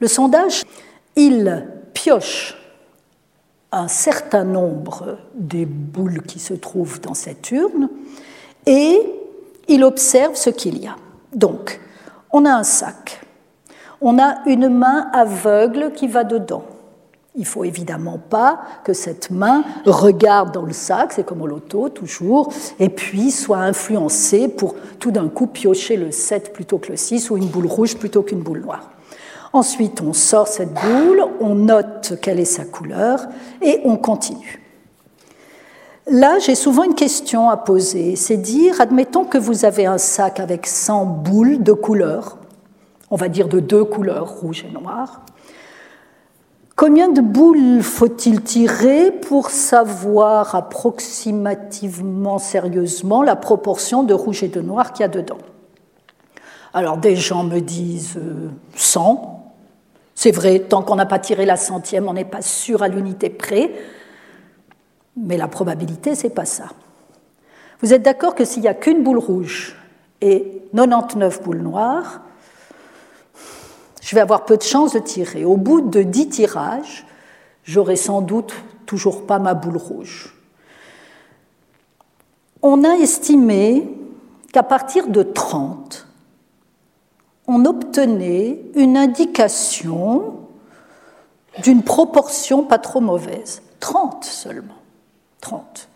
Le sondage, il pioche un certain nombre des boules qui se trouvent dans cette urne et il observe ce qu'il y a. Donc, on a un sac, on a une main aveugle qui va dedans. Il faut évidemment pas que cette main regarde dans le sac, c'est comme au loto toujours, et puis soit influencée pour tout d'un coup piocher le 7 plutôt que le 6 ou une boule rouge plutôt qu'une boule noire. Ensuite, on sort cette boule, on note quelle est sa couleur et on continue. Là, j'ai souvent une question à poser, c'est dire, admettons que vous avez un sac avec 100 boules de couleurs, on va dire de deux couleurs, rouge et noir. Combien de boules faut-il tirer pour savoir approximativement, sérieusement, la proportion de rouge et de noir qu'il y a dedans? Alors des gens me disent 100, euh, c'est vrai, tant qu'on n'a pas tiré la centième, on n'est pas sûr à l'unité près, mais la probabilité, c'est pas ça. Vous êtes d'accord que s'il n'y a qu'une boule rouge et 99 boules noires, je vais avoir peu de chances de tirer. Au bout de 10 tirages, j'aurai sans doute toujours pas ma boule rouge. On a estimé qu'à partir de 30, on obtenait une indication d'une proportion pas trop mauvaise. 30 seulement. 30.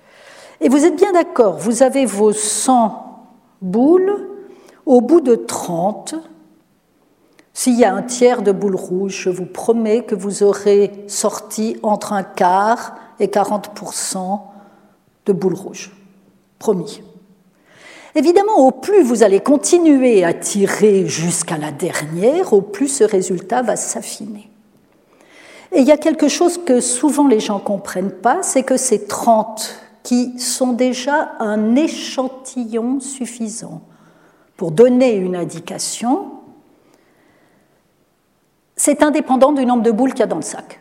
Et vous êtes bien d'accord, vous avez vos 100 boules, au bout de 30, s'il y a un tiers de boules rouges, je vous promets que vous aurez sorti entre un quart et 40% de boules rouges. Promis. Évidemment, au plus vous allez continuer à tirer jusqu'à la dernière, au plus ce résultat va s'affiner. Et il y a quelque chose que souvent les gens ne comprennent pas, c'est que ces 30 qui sont déjà un échantillon suffisant pour donner une indication, c'est indépendant du nombre de boules qu'il y a dans le sac.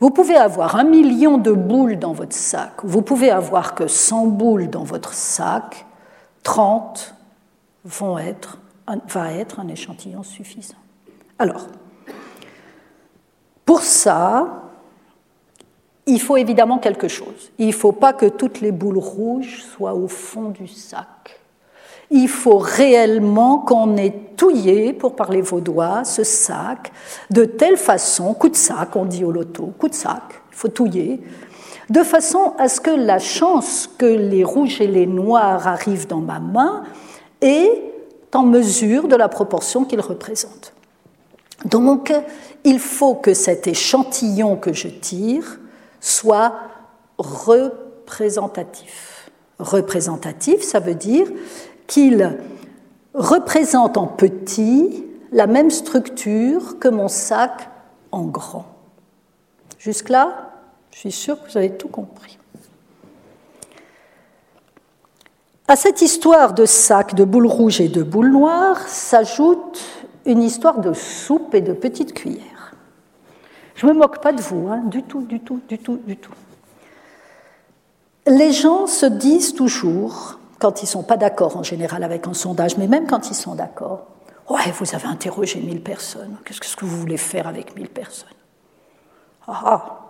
Vous pouvez avoir un million de boules dans votre sac, vous pouvez avoir que 100 boules dans votre sac, 30 vont être, va être un échantillon suffisant. Alors, pour ça, il faut évidemment quelque chose. Il ne faut pas que toutes les boules rouges soient au fond du sac. Il faut réellement qu'on ait touillé, pour parler vaudois, ce sac de telle façon, coup de sac, on dit au loto, coup de sac, il faut touiller, de façon à ce que la chance que les rouges et les noirs arrivent dans ma main est en mesure de la proportion qu'ils représentent. Donc, il faut que cet échantillon que je tire soit représentatif. Représentatif, ça veut dire qu'il représente en petit la même structure que mon sac en grand. Jusque-là, je suis sûre que vous avez tout compris. À cette histoire de sac de boules rouges et de boules noires s'ajoute une histoire de soupe et de petites cuillères. Je ne me moque pas de vous, hein, du tout, du tout, du tout, du tout. Les gens se disent toujours, quand ils ne sont pas d'accord en général avec un sondage, mais même quand ils sont d'accord, Ouais, vous avez interrogé 1000 personnes, qu'est-ce que vous voulez faire avec 1000 personnes? Ah, ah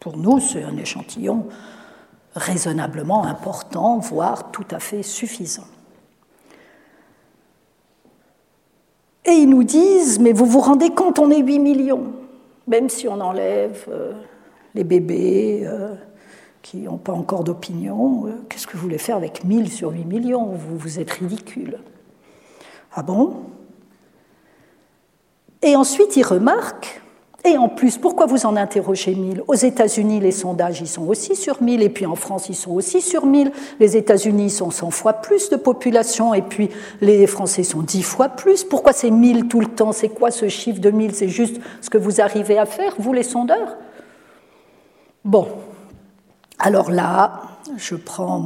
pour nous, c'est un échantillon raisonnablement important, voire tout à fait suffisant. Et ils nous disent, mais vous vous rendez compte, on est 8 millions, même si on enlève euh, les bébés euh, qui n'ont pas encore d'opinion, euh, qu'est-ce que vous voulez faire avec 1000 sur 8 millions? Vous, vous êtes ridicule. Ah bon? Et ensuite, ils remarquent et en plus, pourquoi vous en interrogez 1000 Aux États-Unis, les sondages, ils sont aussi sur 1000, et puis en France, ils sont aussi sur 1000. Les États-Unis sont 100 fois plus de population, et puis les Français sont 10 fois plus. Pourquoi c'est 1000 tout le temps? C'est quoi ce chiffre de 1000 C'est juste ce que vous arrivez à faire, vous les sondeurs? Bon, alors là, je prends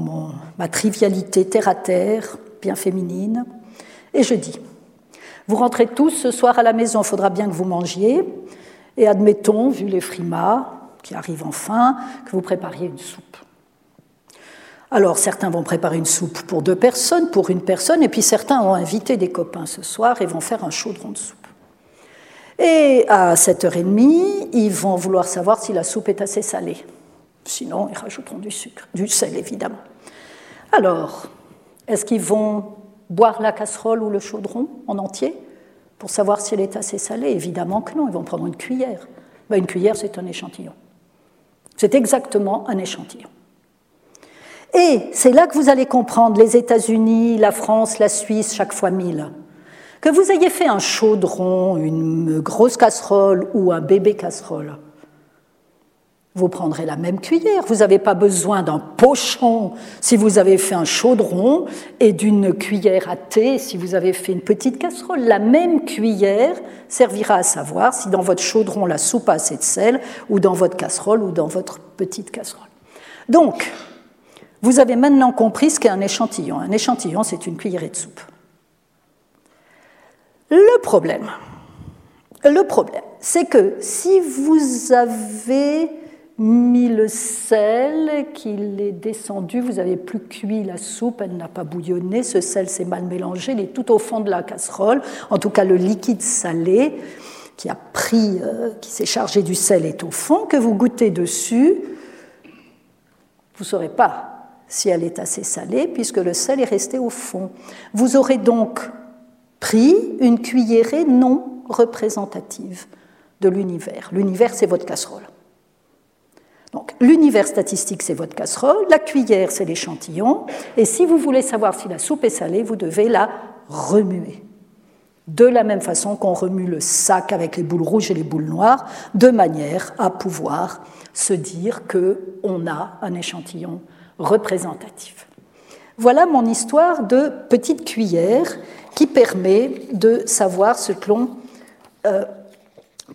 ma trivialité terre à terre, bien féminine, et je dis, vous rentrez tous ce soir à la maison, il faudra bien que vous mangiez. Et admettons, vu les frimas qui arrivent enfin, que vous prépariez une soupe. Alors certains vont préparer une soupe pour deux personnes, pour une personne, et puis certains ont invité des copains ce soir et vont faire un chaudron de soupe. Et à 7h30, ils vont vouloir savoir si la soupe est assez salée. Sinon, ils rajouteront du sucre, du sel évidemment. Alors, est-ce qu'ils vont boire la casserole ou le chaudron en entier? Pour savoir si elle est assez salée Évidemment que non, ils vont prendre une cuillère. Ben, une cuillère, c'est un échantillon. C'est exactement un échantillon. Et c'est là que vous allez comprendre les États-Unis, la France, la Suisse, chaque fois mille. Que vous ayez fait un chaudron, une grosse casserole ou un bébé casserole, vous prendrez la même cuillère. Vous n'avez pas besoin d'un pochon si vous avez fait un chaudron et d'une cuillère à thé si vous avez fait une petite casserole. La même cuillère servira à savoir si dans votre chaudron la soupe a assez de sel ou dans votre casserole ou dans votre petite casserole. Donc, vous avez maintenant compris ce qu'est un échantillon. Un échantillon, c'est une cuillerée de soupe. Le problème, le problème, c'est que si vous avez mis le sel, qu'il est descendu, vous avez plus cuit la soupe, elle n'a pas bouillonné, ce sel s'est mal mélangé, il est tout au fond de la casserole, en tout cas le liquide salé qui a pris, euh, qui s'est chargé du sel est au fond, que vous goûtez dessus, vous ne saurez pas si elle est assez salée, puisque le sel est resté au fond. Vous aurez donc pris une cuillerée non représentative de l'univers. L'univers, c'est votre casserole. Donc, l'univers statistique, c'est votre casserole, la cuillère, c'est l'échantillon, et si vous voulez savoir si la soupe est salée, vous devez la remuer. De la même façon qu'on remue le sac avec les boules rouges et les boules noires, de manière à pouvoir se dire qu'on a un échantillon représentatif. Voilà mon histoire de petite cuillère qui permet de savoir ce que l'on euh,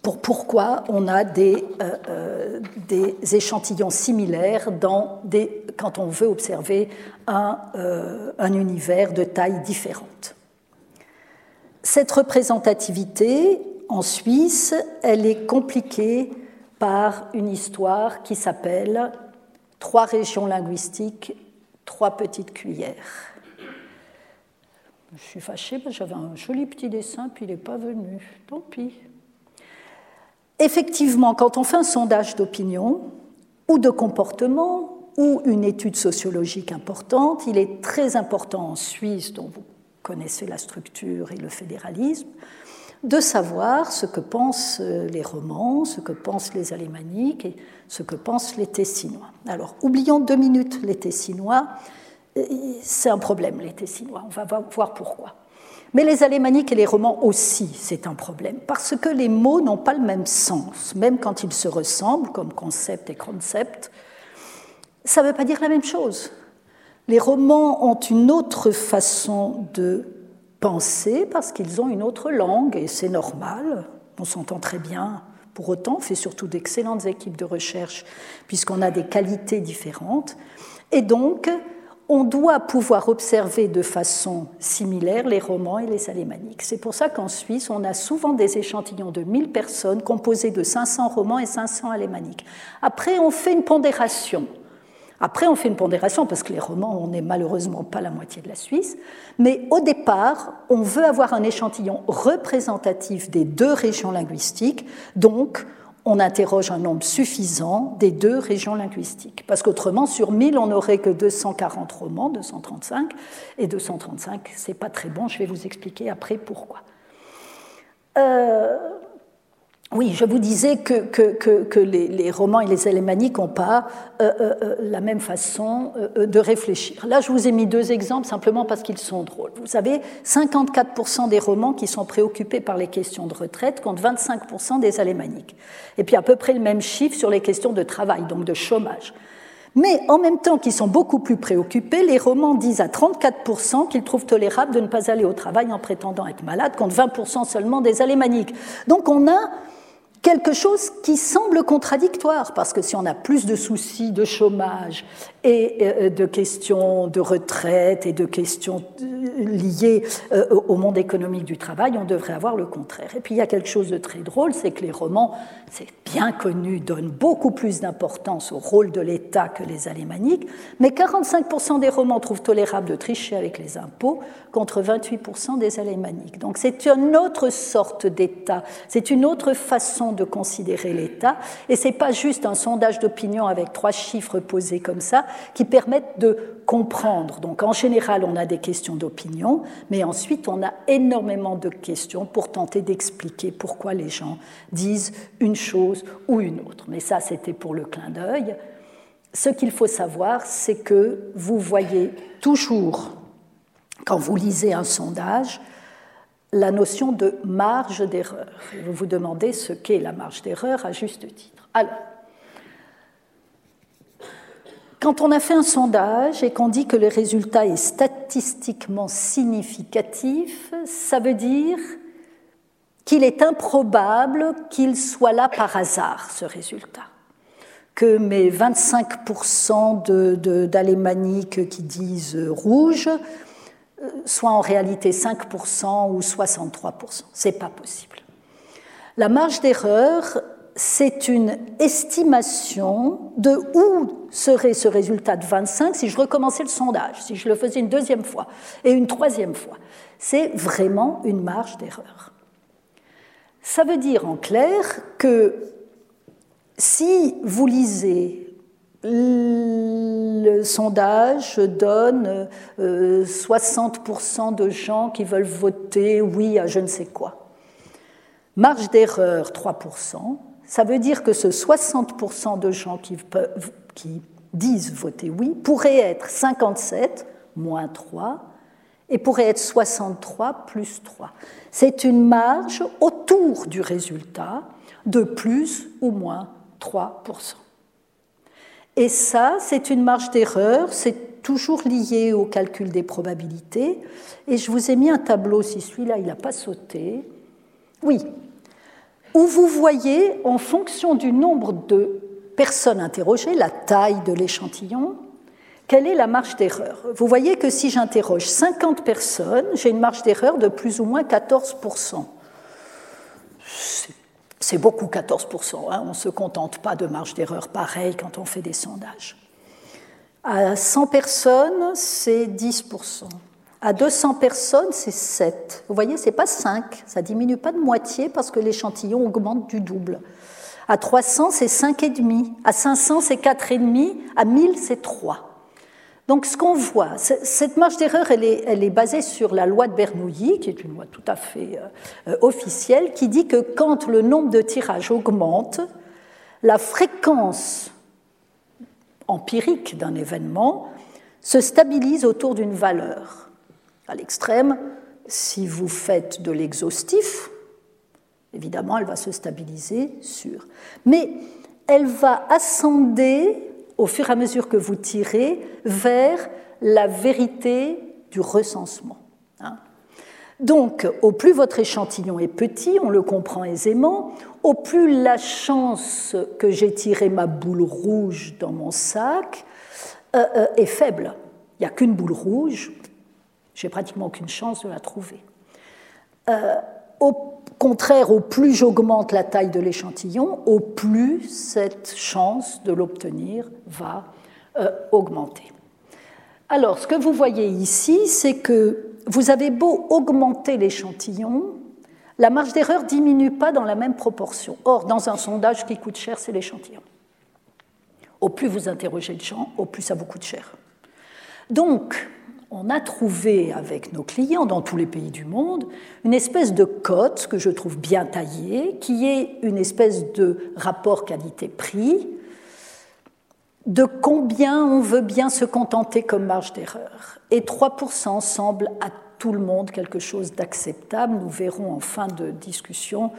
pour pourquoi on a des, euh, euh, des échantillons similaires dans des, quand on veut observer un, euh, un univers de taille différente. Cette représentativité en Suisse, elle est compliquée par une histoire qui s'appelle Trois régions linguistiques, trois petites cuillères. Je suis fâchée j'avais un joli petit dessin, puis il n'est pas venu. Tant pis effectivement, quand on fait un sondage d'opinion ou de comportement ou une étude sociologique importante, il est très important en Suisse, dont vous connaissez la structure et le fédéralisme, de savoir ce que pensent les romans, ce que pensent les alémaniques et ce que pensent les tessinois. Alors, oublions deux minutes les tessinois. C'est un problème, les tessinois. On va voir pourquoi. Mais les alémaniques et les romans aussi, c'est un problème, parce que les mots n'ont pas le même sens, même quand ils se ressemblent, comme concept et concept, ça ne veut pas dire la même chose. Les romans ont une autre façon de penser parce qu'ils ont une autre langue, et c'est normal, on s'entend très bien. Pour autant, on fait surtout d'excellentes équipes de recherche, puisqu'on a des qualités différentes. Et donc, on doit pouvoir observer de façon similaire les romans et les alémaniques. C'est pour ça qu'en Suisse, on a souvent des échantillons de 1000 personnes composés de 500 romans et 500 alémaniques. Après, on fait une pondération. Après, on fait une pondération parce que les romans, on n'est malheureusement pas la moitié de la Suisse. Mais au départ, on veut avoir un échantillon représentatif des deux régions linguistiques. Donc, on interroge un nombre suffisant des deux régions linguistiques. Parce qu'autrement, sur 1000, on n'aurait que 240 romans, 235, et 235, c'est pas très bon, je vais vous expliquer après pourquoi. Euh, oui, je vous disais que, les, romans et les alémaniques n'ont pas euh, euh, euh, la même façon de réfléchir. Là, je vous ai mis deux exemples simplement parce qu'ils sont drôles. Vous savez, 54% des romans qui sont préoccupés par les questions de retraite contre 25% des alémaniques. Et puis à peu près le même chiffre sur les questions de travail, donc de chômage. Mais en même temps qu'ils sont beaucoup plus préoccupés, les romans disent à 34% qu'ils trouvent tolérable de ne pas aller au travail en prétendant être malade, contre 20% seulement des alémaniques. Donc on a quelque chose qui semble contradictoire, parce que si on a plus de soucis de chômage et euh, de questions de retraite et de questions euh, liées euh, au monde économique du travail, on devrait avoir le contraire. Et puis il y a quelque chose de très drôle, c'est que les romans, c'est bien connu, donnent beaucoup plus d'importance au rôle de l'État que les alémaniques, mais 45% des romans trouvent tolérable de tricher avec les impôts contre 28% des alémaniques. Donc c'est une autre sorte d'État, c'est une autre façon de considérer l'État, et c'est pas juste un sondage d'opinion avec trois chiffres posés comme ça qui permettent de comprendre. Donc en général, on a des questions d'opinion, mais ensuite on a énormément de questions pour tenter d'expliquer pourquoi les gens disent une chose ou une autre. Mais ça, c'était pour le clin d'œil. Ce qu'il faut savoir, c'est que vous voyez toujours, quand vous lisez un sondage, la notion de marge d'erreur. Vous vous demandez ce qu'est la marge d'erreur à juste titre. Alors, quand on a fait un sondage et qu'on dit que le résultat est statistiquement significatif, ça veut dire qu'il est improbable qu'il soit là par hasard, ce résultat. Que mes 25% d'alémaniques qui disent rouge euh, soient en réalité 5% ou 63%. C'est pas possible. La marge d'erreur, c'est une estimation de où serait ce résultat de 25 si je recommençais le sondage, si je le faisais une deuxième fois et une troisième fois. C'est vraiment une marge d'erreur. Ça veut dire en clair que si vous lisez le sondage donne 60% euh, de gens qui veulent voter oui à je ne sais quoi. Marge d'erreur 3%, ça veut dire que ce 60% de gens qui, disent voter oui pourrait être 57 moins 3 et pourrait être 63 plus 3. C'est une marge autour du résultat de plus ou moins 3%. Et ça, c'est une marge d'erreur, c'est toujours lié au calcul des probabilités. Et je vous ai mis un tableau, si celui-là, il n'a pas sauté. Oui, où vous voyez, en fonction du nombre de personnes interrogées, la taille de l'échantillon, quelle est la marge d'erreur? Vous voyez que si j'interroge 50 personnes, j'ai une marge d'erreur de plus ou moins 14%. C'est beaucoup 14%, hein. on ne se contente pas de marge d'erreur pareille quand on fait des sondages. À 100 personnes, c'est 10%. À 200 personnes, c'est 7. Vous voyez, ce n'est pas 5, ça diminue pas de moitié parce que l'échantillon augmente du double. À 300, c'est 5,5. À 500, c'est 4,5. À 1000, c'est 3. Donc ce qu'on voit, cette marge d'erreur, elle est, basée sur la loi de Bernoulli, qui est une loi tout à fait euh, officielle, qui dit que quand le nombre de tirages augmente, la fréquence empirique d'un événement se stabilise autour d'une valeur. À l'extrême, si vous faites de l'exhaustif, évidemment, elle va se stabiliser sur. Mais elle va ascender au fur et à mesure que vous tirez vers la vérité du recensement. Hein. Donc, au plus votre échantillon est petit, on le comprend aisément, au plus la chance que j'ai tiré ma boule rouge dans mon sac euh, euh, est faible. Il n'y a qu'une boule rouge, j'ai pratiquement aucune chance de la trouver. Euh, au contraire, au plus j'augmente la taille de l'échantillon, au plus cette chance de l'obtenir va euh, augmenter. Alors, ce que vous voyez ici, c'est que vous avez beau augmenter l'échantillon, la marge d'erreur ne diminue pas dans la même proportion. Or, dans un sondage, qui coûte cher, c'est l'échantillon. Au plus vous interrogez le gens, au plus ça vous coûte cher. Donc, on a trouvé avec nos clients dans tous les pays du monde une espèce de cote que je trouve bien taillée, qui est une espèce de rapport qualité-prix de combien on veut bien se contenter comme marge d'erreur. Et 3% semble à tout le monde quelque chose d'acceptable. Nous verrons en fin de discussion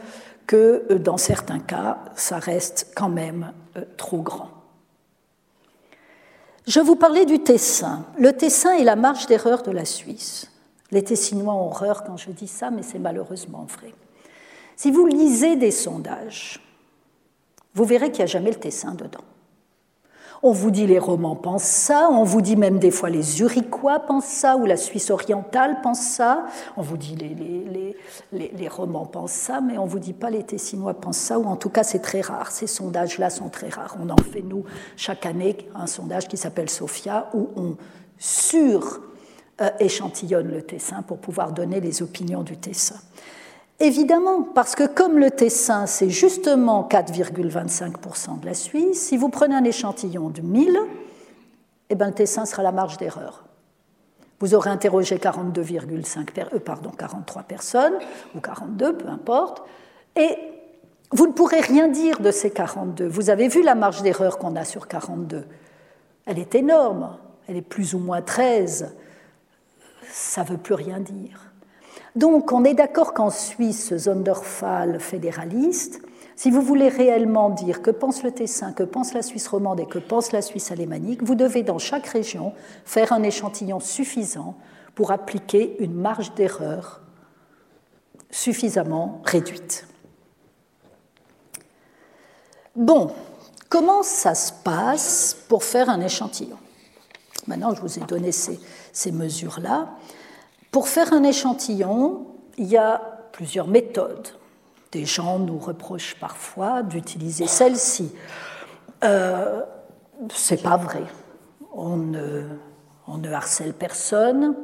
que euh, dans certains cas, ça reste quand même euh, trop grand. Je vous parlais du Tessin. Le Tessin est la marge d'erreur de la Suisse. Les Tessinois ont horreur quand je dis ça, mais c'est malheureusement vrai. Si vous lisez des sondages, vous verrez qu'il n'y a jamais le Tessin dedans. On vous dit les romans pensent ça, on vous dit même des fois les Zurichois pensent ça, ou la Suisse orientale pense ça, on vous dit les, les, les, romans pensent ça, mais on ne vous dit pas les Tessinois pensent ça, ou en tout cas c'est très rare, ces sondages-là sont très rares. On en fait, nous, chaque année, un sondage qui s'appelle SOFIA, où on sur-échantillonne le Tessin pour pouvoir donner les opinions du Tessin. Évidemment, parce que comme le Tessin, c'est justement 4,25% de la Suisse, si vous prenez un échantillon de 1000, eh ben, le Tessin sera la marge d'erreur. Vous aurez interrogé 42,5 euh, pardon, 43 personnes, ou 42, peu importe, et vous ne pourrez rien dire de ces 42. Vous avez vu la marge d'erreur qu'on a sur 42. Elle est énorme, elle est plus ou moins 13. Ça ne veut plus rien dire. Donc on est d'accord qu'en Suisse, Zonderfall fédéraliste, si vous voulez réellement dire que pense le Tessin, que pense la Suisse romande et que pense la Suisse alémanique, vous devez dans chaque région faire un échantillon suffisant pour appliquer une marge d'erreur suffisamment réduite. Bon, comment ça se passe pour faire un échantillon? Maintenant, je vous ai donné ces mesures-là. Pour faire un échantillon, il y a plusieurs méthodes. Des gens nous reprochent parfois d'utiliser celle-ci. Euh, c'est pas vrai. On ne, on ne, harcèle personne.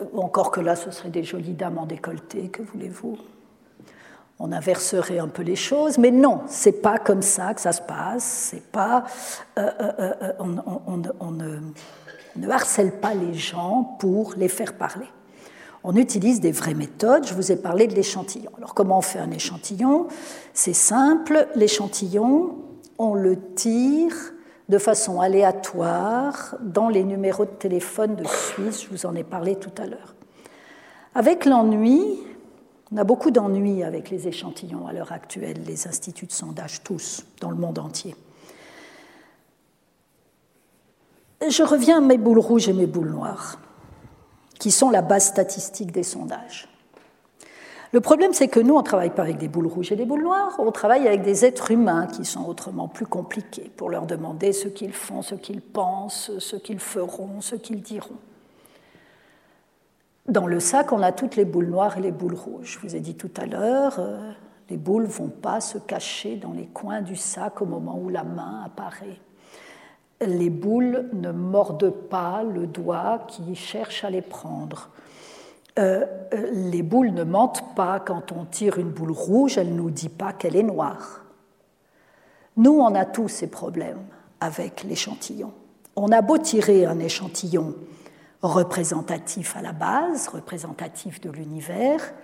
Euh, encore que là, ce serait des jolies dames en décolleté, que voulez-vous? On inverserait un peu les choses, mais non, c'est pas comme ça que ça se passe. C'est pas. On, ne harcèle pas les gens pour les faire parler. On utilise des vraies méthodes. Je vous ai parlé de l'échantillon. Alors comment on fait un échantillon? C'est simple. L'échantillon, on le tire de façon aléatoire dans les numéros de téléphone de Suisse. Je vous en ai parlé tout à l'heure. Avec l'ennui, on a beaucoup d'ennuis avec les échantillons à l'heure actuelle, les instituts de sondage tous, dans le monde entier. Je reviens à mes boules rouges et mes boules noires, qui sont la base statistique des sondages. Le problème, c'est que nous, on ne travaille pas avec des boules rouges et des boules noires, on travaille avec des êtres humains qui sont autrement plus compliqués pour leur demander ce qu'ils font, ce qu'ils pensent, ce qu'ils feront, ce qu'ils diront. Dans le sac, on a toutes les boules noires et les boules rouges. Je vous ai dit tout à l'heure, euh, les boules ne vont pas se cacher dans les coins du sac au moment où la main apparaît les boules ne mordent pas le doigt qui cherche à les prendre. Euh, euh, les boules ne mentent pas quand on tire une boule rouge, elle ne nous dit pas qu'elle est noire. Nous, on a tous ces problèmes avec l'échantillon. On a beau tirer un échantillon représentatif à la base, représentatif de l'univers,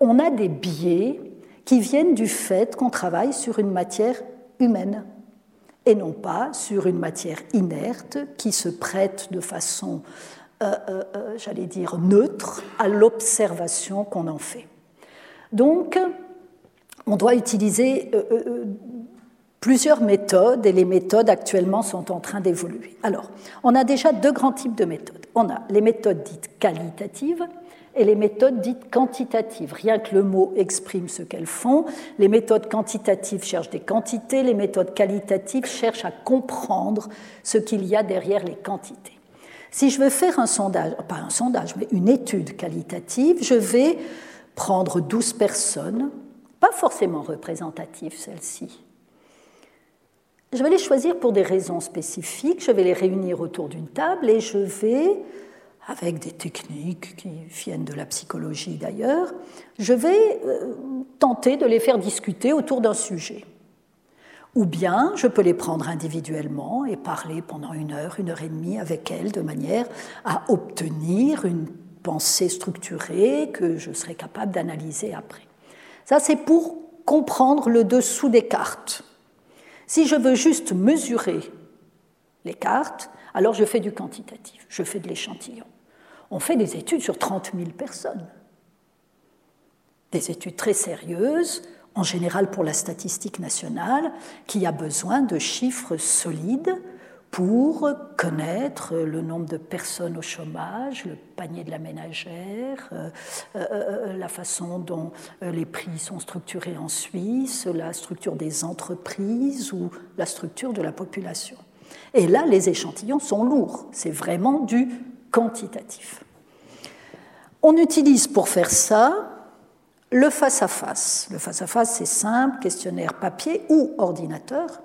on a des biais qui viennent du fait qu'on travaille sur une matière humaine et non pas sur une matière inerte qui se prête de façon, euh, euh, euh, j'allais dire, neutre à l'observation qu'on en fait. Donc, on doit utiliser plusieurs méthodes et les méthodes actuellement sont en train d'évoluer. Alors, on a déjà deux grands types de méthodes. On a les méthodes dites qualitatives et les méthodes dites quantitatives. Rien que le mot exprime ce qu'elles font. Les méthodes quantitatives cherchent des quantités, les méthodes qualitatives cherchent à comprendre ce qu'il y a derrière les quantités. Si je veux faire un sondage, pas un sondage, mais une étude qualitative, je vais prendre 12 personnes, pas forcément représentatives celles-ci. Je vais les choisir pour des raisons spécifiques, je vais les réunir autour d'une table et je vais avec des techniques qui viennent de la psychologie d'ailleurs, je vais euh, tenter de les faire discuter autour d'un sujet. Ou bien je peux les prendre individuellement et parler pendant une heure, une heure et demie avec elles de manière à obtenir une pensée structurée que je serai capable d'analyser après. Ça, c'est pour comprendre le dessous des cartes. Si je veux juste mesurer les cartes, alors je fais du quantitatif, je fais de l'échantillon. On fait des études sur 30 000 personnes. Des études très sérieuses, en général pour la statistique nationale, qui a besoin de chiffres solides pour connaître le nombre de personnes au chômage, le panier de la ménagère, euh, euh, euh, la façon dont les prix sont structurés en Suisse, la structure des entreprises ou la structure de la population. Et là, les échantillons sont lourds, c'est vraiment du quantitatif. On utilise pour faire ça le face-à-face. Le face-à-face, c'est simple, questionnaire papier ou ordinateur,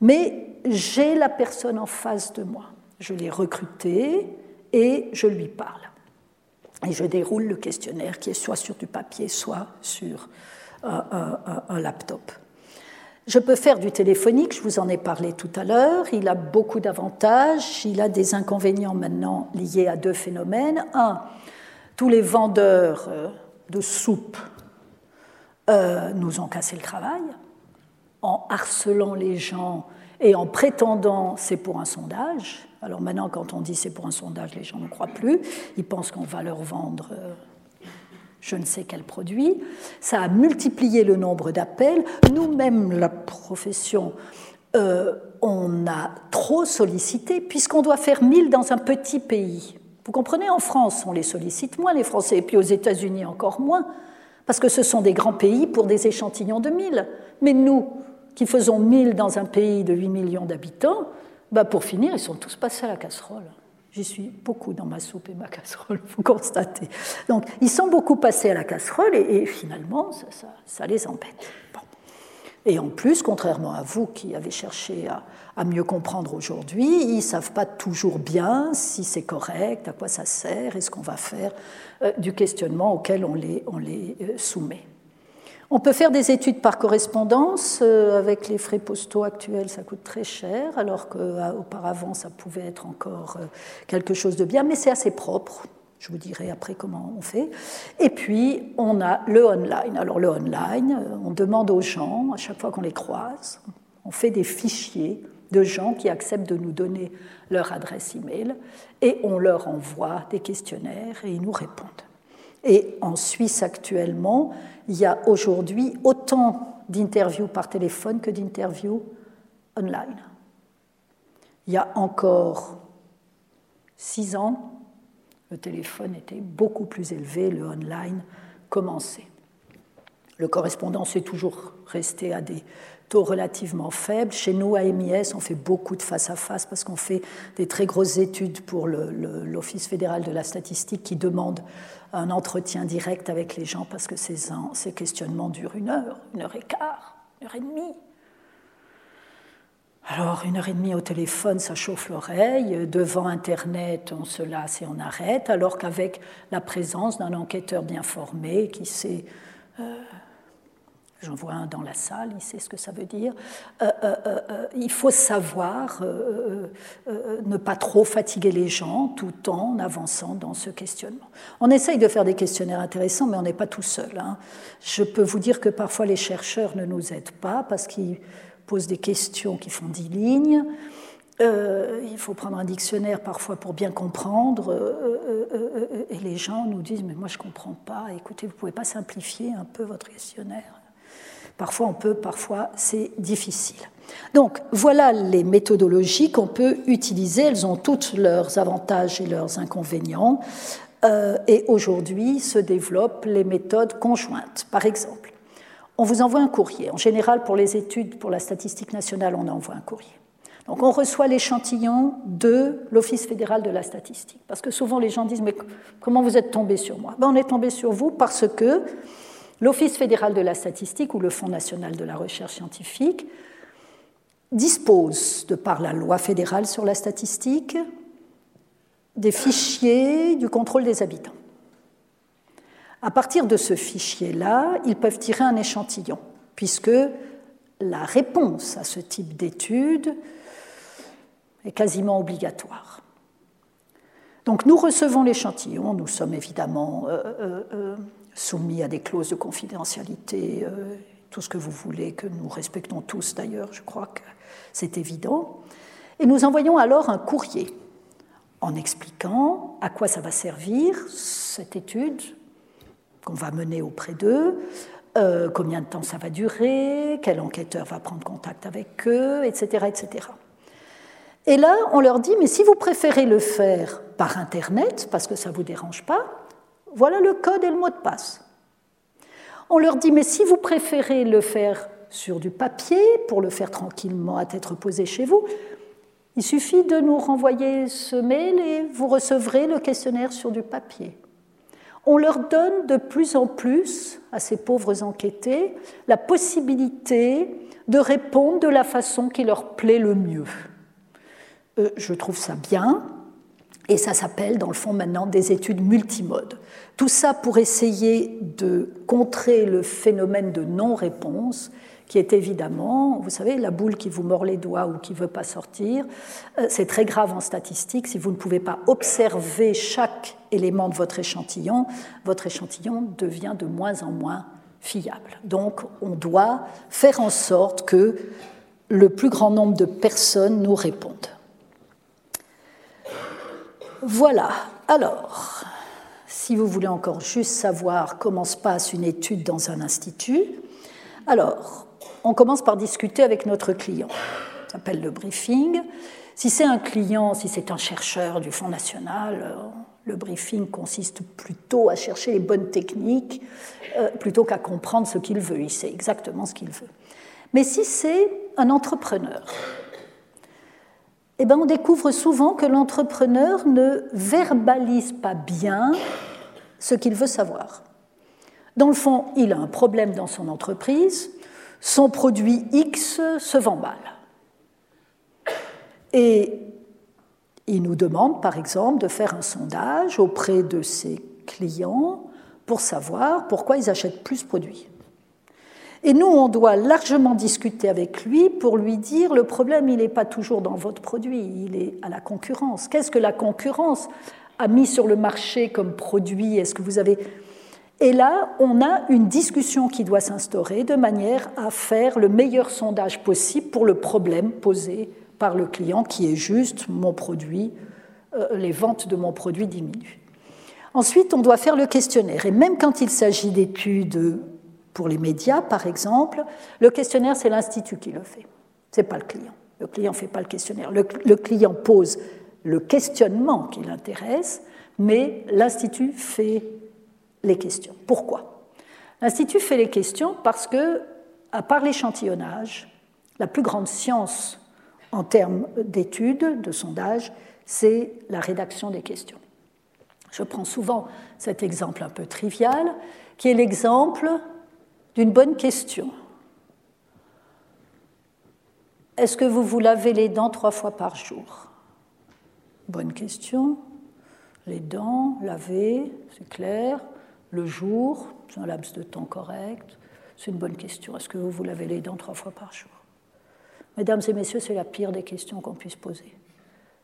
mais j'ai la personne en face de moi. Je l'ai recrutée et je lui parle. Et je déroule le questionnaire qui est soit sur du papier, soit sur un, laptop. Je peux faire du téléphonique, je vous en ai parlé tout à l'heure. Il a beaucoup d'avantages. Il a des inconvénients maintenant liés à deux phénomènes. Un, tous les vendeurs euh, de soupe euh, nous ont cassé le travail en harcelant les gens et en prétendant c'est pour un sondage. Alors maintenant, quand on dit c'est pour un sondage, les gens ne croient plus. Ils pensent qu'on va leur vendre euh, je ne sais quel produit. Ça a multiplié le nombre d'appels. Nous-mêmes, la profession, euh, on a trop sollicité, puisqu'on doit faire 1000 dans un petit pays. Vous comprenez, en France, on les sollicite moins, les Français, et puis aux États-Unis encore moins, parce que ce sont des grands pays pour des échantillons de 1000. Mais nous, qui faisons 1000 dans un pays de 8 millions d'habitants, bah pour finir, ils sont tous passés à la casserole. J'y suis beaucoup dans ma soupe et ma casserole, vous constatez. Donc, ils sont beaucoup passés à la casserole et, finalement, ça, les embête. Et en plus, contrairement à vous qui avez cherché à, mieux comprendre aujourd'hui, ils ne savent pas toujours bien si c'est correct, à quoi ça sert et ce qu'on va faire euh, du questionnement auquel on les, euh, soumet. On peut faire des études par correspondance. Euh, avec les frais postaux actuels, ça coûte très cher, alors qu'auparavant, ça pouvait être encore euh, quelque chose de bien, mais c'est assez propre. Je vous dirai après comment on fait. Et puis, on a le online. Alors, le online, euh, on demande aux gens, à chaque fois qu'on les croise, on fait des fichiers de gens qui acceptent de nous donner leur adresse email et on leur envoie des questionnaires et ils nous répondent. Et en Suisse actuellement, il y a aujourd'hui autant d'interviews par téléphone que d'interviews online. Il y a encore six ans, le téléphone était beaucoup plus élevé, le online commençait. Le correspondant est toujours resté à des taux relativement faibles. Chez nous, à MIS, on fait beaucoup de face-à-face parce qu'on fait des très grosses études pour l'Office fédéral de la statistique qui demande un entretien direct avec les gens parce que ces, ces questionnements durent une heure, une heure et quart, une heure et demie. Alors, une heure et demie au téléphone, ça chauffe l'oreille. Devant Internet, on se lasse et on arrête. Alors qu'avec la présence d'un enquêteur bien formé qui sait euh, J'en vois un dans la salle, il sait ce que ça veut dire. Euh, euh, euh, il faut savoir ne pas trop fatiguer les gens tout en avançant dans ce questionnement. On essaye de faire des questionnaires intéressants, mais on n'est pas tout seul. Hein. Je peux vous dire que parfois les chercheurs ne nous aident pas parce qu'ils posent des questions qui font dix lignes. il faut prendre un dictionnaire parfois pour bien comprendre. et les gens nous disent, mais moi je ne comprends pas. Écoutez, vous ne pouvez pas simplifier un peu votre questionnaire? Parfois on peut, parfois c'est difficile. Donc voilà les méthodologies qu'on peut utiliser. Elles ont toutes leurs avantages et leurs inconvénients. Euh, et aujourd'hui se développent les méthodes conjointes. Par exemple, on vous envoie un courrier. En général, pour les études, pour la statistique nationale, on envoie un courrier. Donc on reçoit l'échantillon de l'Office fédéral de la statistique. Parce que souvent les gens disent, mais comment vous êtes tombé sur moi? Ben, On est tombé sur vous parce que l'Office fédéral de la statistique ou le Fonds national de la recherche scientifique dispose, de par la loi fédérale sur la statistique, des fichiers du contrôle des habitants. À partir de ce fichier-là, ils peuvent tirer un échantillon, puisque la réponse à ce type d'étude est quasiment obligatoire. Donc nous recevons l'échantillon, nous sommes évidemment euh, euh, euh, soumis à des clauses de confidentialité, euh, tout ce que vous voulez, que nous respectons tous d'ailleurs, je crois que c'est évident. Et nous envoyons alors un courrier en expliquant à quoi ça va servir cette étude qu'on va mener auprès d'eux, euh, combien de temps ça va durer, quel enquêteur va prendre contact avec eux, etc. etc. Et là, on leur dit, mais si vous préférez le faire par Internet, parce que ça ne vous dérange pas, voilà le code et le mot de passe. On leur dit, mais si vous préférez le faire sur du papier, pour le faire tranquillement à tête reposée chez vous, il suffit de nous renvoyer ce mail et vous recevrez le questionnaire sur du papier. On leur donne de plus en plus, à ces pauvres enquêtés, la possibilité de répondre de la façon qui leur plaît le mieux. Euh, je trouve ça bien, et ça s'appelle dans le fond maintenant des études multimodes. Tout ça pour essayer de contrer le phénomène de non-réponse qui est évidemment, vous savez, la boule qui vous mord les doigts ou qui ne veut pas sortir. Euh, c'est très grave en statistique. Si vous ne pouvez pas observer chaque élément de votre échantillon, votre échantillon devient de moins en moins fiable. Donc, on doit faire en sorte que le plus grand nombre de personnes nous répondent. Voilà. Alors, si vous voulez encore juste savoir comment se passe une étude dans un institut, alors, on commence par discuter avec notre client. Ça s'appelle le briefing. Si c'est un client, si c'est un chercheur du Fonds national, euh, le briefing consiste plutôt à chercher les bonnes techniques euh, plutôt qu'à comprendre ce qu'il veut. Il sait exactement ce qu'il veut. Mais si c'est un entrepreneur, eh ben on découvre souvent que l'entrepreneur ne verbalise pas bien ce qu'il veut savoir. Dans le fond, il a un problème dans son entreprise, son produit X se vend mal. Et il nous demande, par exemple, de faire un sondage auprès de ses clients pour savoir pourquoi ils achètent plus de produits. Et nous, on doit largement discuter avec lui pour lui dire le problème, il n'est pas toujours dans votre produit, il est à la concurrence. Qu'est-ce que la concurrence a mis sur le marché comme produit? Est-ce que vous avez? Et là, on a une discussion qui doit s'instaurer de manière à faire le meilleur sondage possible pour le problème posé par le client qui est juste mon produit, euh, les ventes de mon produit diminuent. Ensuite, on doit faire le questionnaire. Et même quand il s'agit d'études pour les médias, par exemple, le questionnaire, c'est l'Institut qui le fait. Ce n'est pas le client. Le client ne fait pas le questionnaire. Le, le client pose le questionnement qui l'intéresse, mais l'Institut fait les questions. Pourquoi? L'Institut fait les questions parce que, à part l'échantillonnage, la plus grande science en termes d'études, de sondage, c'est la rédaction des questions. Je prends souvent cet exemple un peu trivial, qui est l'exemple d'une bonne question. Est-ce que vous vous lavez les dents trois fois par jour? Bonne question. Les dents, laver, c'est clair. Le jour, c'est un laps de temps correct. C'est une bonne question. Est-ce que vous vous lavez les dents trois fois par jour? Mesdames et messieurs, c'est la pire des questions qu'on puisse poser.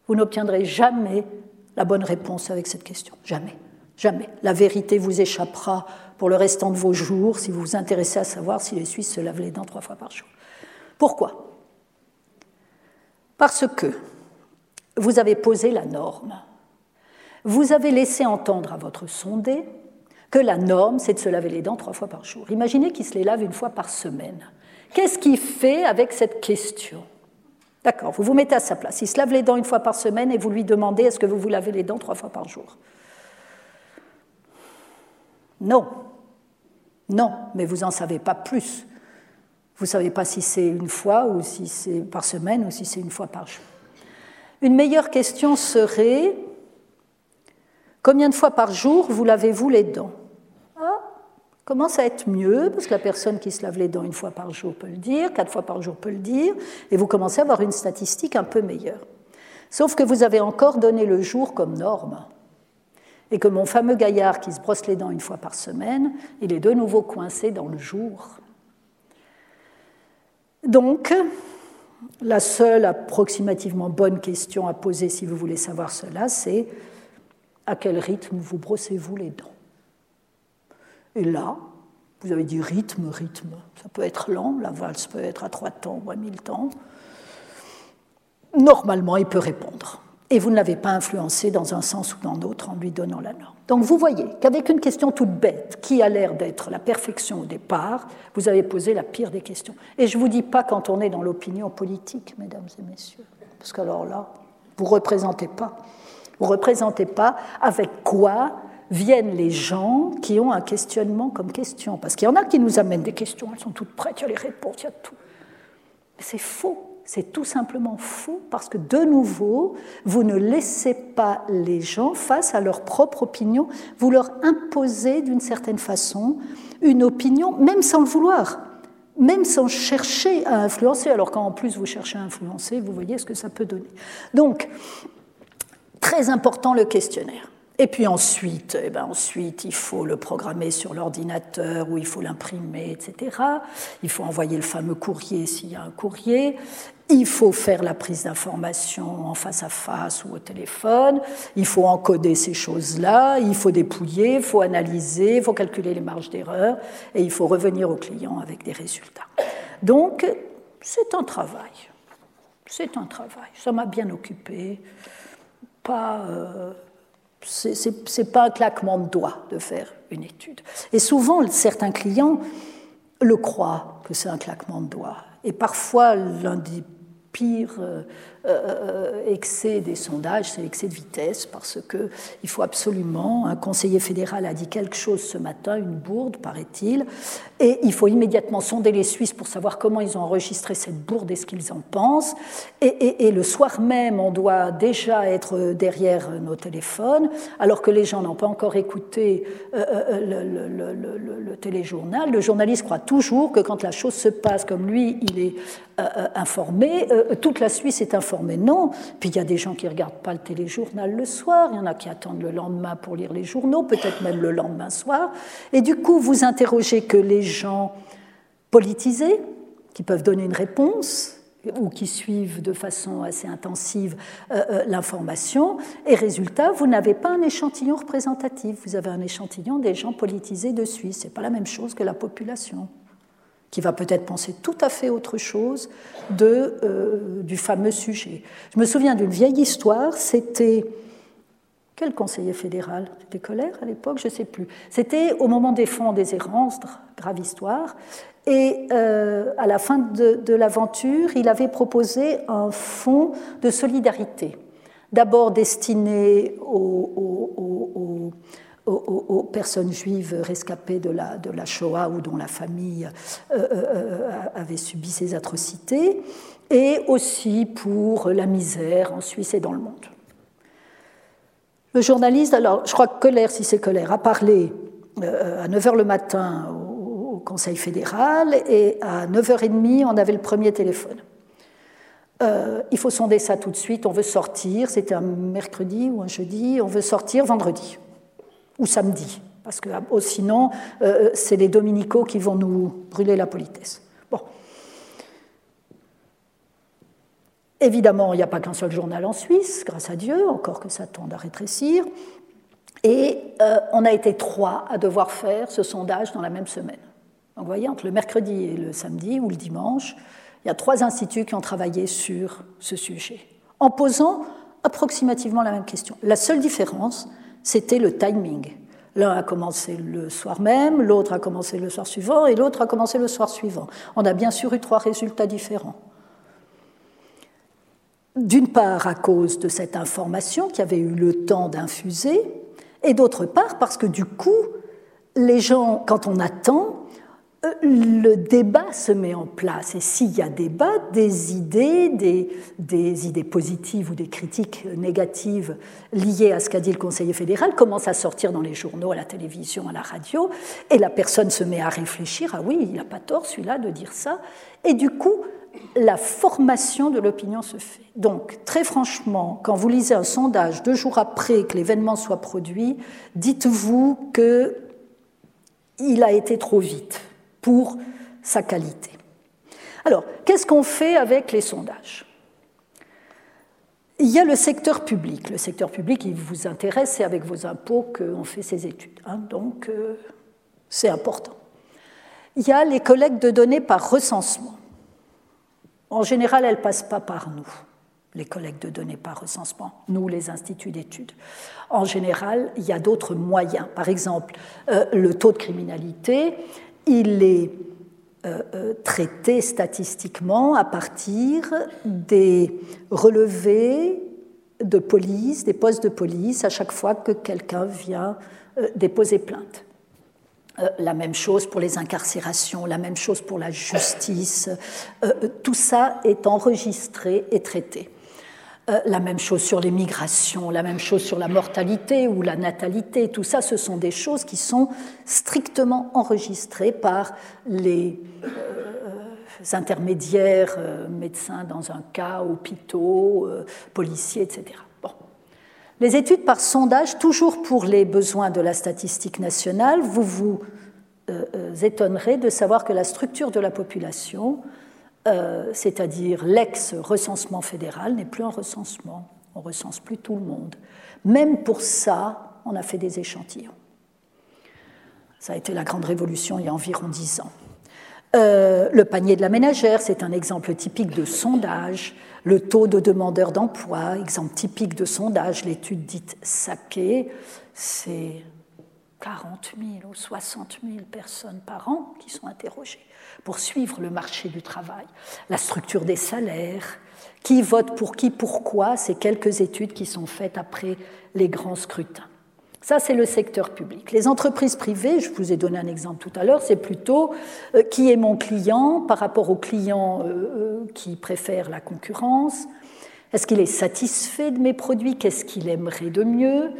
Vous n'obtiendrez jamais la bonne réponse avec cette question. Jamais. Jamais. La vérité vous échappera pour le restant de vos jours si vous vous intéressez à savoir si les Suisses se lavent les dents trois fois par jour. Pourquoi? Parce que vous avez posé la norme. Vous avez laissé entendre à votre sondé que la norme, c'est de se laver les dents trois fois par jour. Imaginez qu'il se les lave une fois par semaine. Qu'est-ce qu'il fait avec cette question? D'accord, vous vous mettez à sa place. Il se lave les dents une fois par semaine et vous lui demandez est-ce que vous vous lavez les dents trois fois par jour? Non. Non, mais vous n'en savez pas plus. Vous ne savez pas si c'est une fois ou si c'est par semaine ou si c'est une fois par jour. Une meilleure question serait Combien de fois par jour vous lavez-vous les dents? Ah, Commence à être mieux, parce que la personne qui se lave les dents une fois par jour peut le dire, quatre fois par jour peut le dire, et vous commencez à avoir une statistique un peu meilleure. Sauf que vous avez encore donné le jour comme norme, et que mon fameux gaillard qui se brosse les dents une fois par semaine, il est de nouveau coincé dans le jour. Donc, la seule approximativement bonne question à poser si vous voulez savoir cela, c'est à quel rythme vous brossez-vous les dents? Et là, vous avez dit rythme, rythme. Ça peut être lent, la valse peut être à trois temps ou à mille temps. Normalement, il peut répondre. Et vous ne l'avez pas influencé dans un sens ou dans l'autre en lui donnant la norme. Donc vous voyez qu'avec une question toute bête, qui a l'air d'être la perfection au départ, vous avez posé la pire des questions. Et je ne vous dis pas quand on est dans l'opinion politique, mesdames et messieurs. parce que alors là, vous ne représentez pas. Vous ne représentez pas avec quoi viennent les gens qui ont un questionnement comme question. Parce qu'il y en a qui nous amènent des questions, elles sont toutes prêtes, il y a les réponses, il y a tout. Mais c'est faux. C'est tout simplement faux parce que de nouveau, vous ne laissez pas les gens face à leur propre opinion, vous leur imposez d'une certaine façon une opinion, même sans le vouloir, même sans chercher à influencer. Alors quand en plus vous cherchez à influencer, vous voyez ce que ça peut donner. Donc, très important le questionnaire. Et puis ensuite, eh ben ensuite, il faut le programmer sur l'ordinateur ou il faut l'imprimer, etc. Il faut envoyer le fameux courrier s'il y a un courrier. Il faut faire la prise d'information en face à face ou au téléphone. Il faut encoder ces choses-là. Il faut dépouiller, il faut analyser, il faut calculer les marges d'erreur et il faut revenir au client avec des résultats. Donc, c'est un travail. C'est un travail. Ça m'a bien occupé. Pas. Euh, ce n'est pas un claquement de doigts de faire une étude. Et souvent, certains clients le croient que c'est un claquement de doigts. Et parfois, l'un des pire euh, euh, excès des sondages, c'est l'excès de vitesse, parce qu'il faut absolument, un conseiller fédéral a dit quelque chose ce matin, une bourde, paraît-il, et il faut immédiatement sonder les Suisses pour savoir comment ils ont enregistré cette bourde et ce qu'ils en pensent. Et, le soir même, on doit déjà être derrière nos téléphones, alors que les gens n'ont pas encore écouté euh, le, téléjournal. Le journaliste croit toujours que quand la chose se passe, comme lui, il est informé, toute la Suisse est informée. Non. Puis il y a des gens qui ne regardent pas le téléjournal le soir, il y en a qui attendent le lendemain pour lire les journaux, peut-être même le lendemain soir. Et du coup, vous interrogez que les gens politisés, qui peuvent donner une réponse, ou qui suivent de façon assez intensive euh, euh, l'information, et résultat, vous n'avez pas un échantillon représentatif, vous avez un échantillon des gens politisés de Suisse. Ce n'est pas la même chose que la population qui va peut-être penser tout à fait autre chose de, euh, du fameux sujet. Je me souviens d'une vieille histoire, c'était... Quel conseiller fédéral? C'était Colère à l'époque, je ne sais plus. C'était au moment des fonds des errances, grave histoire, et euh, à la fin de, l'aventure, il avait proposé un fonds de solidarité, d'abord destiné aux, personnes juives rescapées de la, de la Shoah ou dont la famille euh, euh, euh, avait subi ces atrocités, et aussi pour la misère en Suisse et dans le monde. Le journaliste, alors je crois que Colère, si c'est Colère, a parlé à 9h le matin au, Conseil fédéral et à 9h30, on avait le premier téléphone. il faut sonder ça tout de suite, on veut sortir, c'était un mercredi ou un jeudi, on veut sortir vendredi ou samedi, parce que oh, sinon, euh, c'est les dominicaux qui vont nous brûler la politesse. Bon. Évidemment, il n'y a pas qu'un seul journal en Suisse, grâce à Dieu, encore que ça tende à rétrécir. Et euh, on a été trois à devoir faire ce sondage dans la même semaine. Donc vous voyez, entre le mercredi et le samedi ou le dimanche, il y a trois instituts qui ont travaillé sur ce sujet, en posant approximativement la même question. La seule différence, c'était le timing. L'un a commencé le soir même, l'autre a commencé le soir suivant et l'autre a commencé le soir suivant. On a bien sûr eu trois résultats différents. D'une part à cause de cette information qui avait eu le temps d'infuser, et d'autre part parce que du coup, les gens, quand on attend, le débat se met en place. Et s'il y a débat, des idées, des, idées positives ou des critiques négatives liées à ce qu'a dit le conseiller fédéral commencent à sortir dans les journaux, à la télévision, à la radio, et la personne se met à réfléchir, ah oui, il n'a pas tort celui-là de dire ça, et du coup, la formation de l'opinion se fait. Donc, très franchement, quand vous lisez un sondage deux jours après que l'événement soit produit, dites-vous que il a été trop vite pour sa qualité. Alors, qu'est-ce qu'on fait avec les sondages? Il y a le secteur public. Le secteur public, il vous intéresse, c'est avec vos impôts qu'on fait ces études. Hein. donc, euh, c'est important. Il y a les collectes de données par recensement. En général, elles ne passent pas par nous, les collectes de données par recensement, nous, les instituts d'études. En général, il y a d'autres moyens. Par exemple, euh, le taux de criminalité, il est traitées statistiquement à partir des relevés de police, des postes de police, à chaque fois que quelqu'un vient déposer plainte. La même chose pour les incarcérations, la même chose pour la justice. Tout ça est enregistré et traité. Euh, la même chose sur les migrations, la même chose sur la mortalité ou la natalité. Tout ça, ce sont des choses qui sont strictement enregistrées par les euh, intermédiaires, euh, médecins dans un cas, hôpitaux, policiers, etc. Bon. Les études par sondage, toujours pour les besoins de la statistique nationale, vous vous étonnerez de savoir que la structure de la population euh, c'est-à-dire l'ex-recensement fédéral, n'est plus un recensement. On recense plus tout le monde. Même pour ça, on a fait des échantillons. Ça a été la grande révolution il y a environ dix ans. Euh, le panier de la ménagère, c'est un exemple typique de sondage. Le taux de demandeurs d'emploi, exemple typique de sondage, l'étude dite Saké, c'est 40 000 ou 60 000 personnes par an qui sont interrogées pour suivre le marché du travail, la structure des salaires, qui vote pour qui, pourquoi, ces quelques études qui sont faites après les grands scrutins. Ça, c'est le secteur public. Les entreprises privées, je vous ai donné un exemple tout à l'heure, c'est plutôt euh, qui est mon client par rapport au client euh, euh, qui préfère la concurrence. Est-ce qu'il est satisfait de mes produits? Qu'est-ce qu'il aimerait de mieux?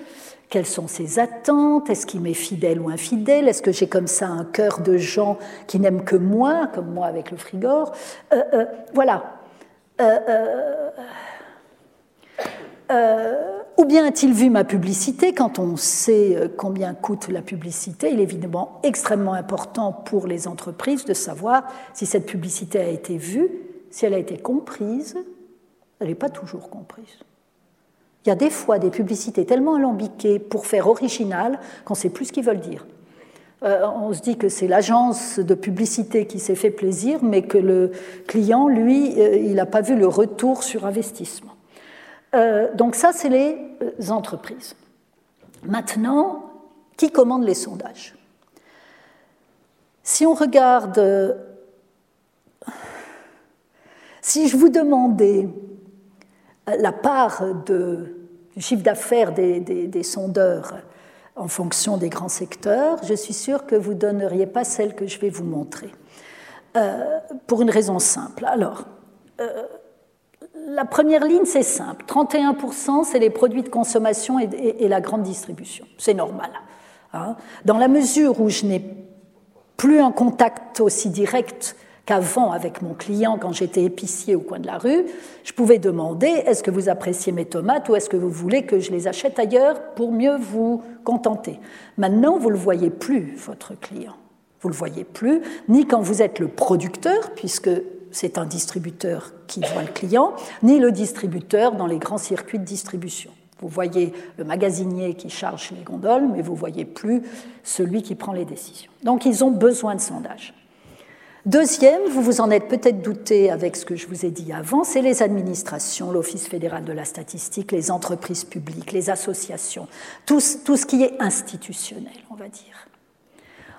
Quelles sont ses attentes? Est-ce qu'il m'est fidèle ou infidèle? Est-ce que j'ai comme ça un cœur de gens qui n'aiment que moi, comme moi avec le frigor euh, euh, Voilà. Euh, ou bien a-t-il vu ma publicité? Quand on sait combien coûte la publicité, il est évidemment extrêmement important pour les entreprises de savoir si cette publicité a été vue, si elle a été comprise. Elle n'est pas toujours comprise. Il y a des fois des publicités tellement alambiquées pour faire original qu'on ne sait plus ce qu'ils veulent dire. Euh, on se dit que c'est l'agence de publicité qui s'est fait plaisir, mais que le client, lui, euh, il n'a pas vu le retour sur investissement. Euh, donc ça, c'est les entreprises. Maintenant, qui commande les sondages? Si on regarde, si je vous demandais la part de du chiffre d'affaires des, sondeurs en fonction des grands secteurs, je suis sûre que vous ne donneriez pas celle que je vais vous montrer. Euh, pour une raison simple. Alors, euh, la première ligne, c'est simple. 31%, c'est les produits de consommation et, la grande distribution. C'est normal. Hein. Dans la mesure où je n'ai plus un contact aussi direct qu'avant avec mon client quand j'étais épicier au coin de la rue, je pouvais demander est-ce que vous appréciez mes tomates ou est-ce que vous voulez que je les achète ailleurs pour mieux vous contenter? Maintenant, vous ne le voyez plus, votre client. Vous ne le voyez plus, ni quand vous êtes le producteur, puisque c'est un distributeur qui voit le client, ni le distributeur dans les grands circuits de distribution. Vous voyez le magasinier qui charge les gondoles, mais vous ne voyez plus celui qui prend les décisions. Donc ils ont besoin de sondage. Deuxième, vous vous en êtes peut-être douté avec ce que je vous ai dit avant, c'est les administrations, l'Office fédéral de la statistique, les entreprises publiques, les associations, tout, ce qui est institutionnel, on va dire.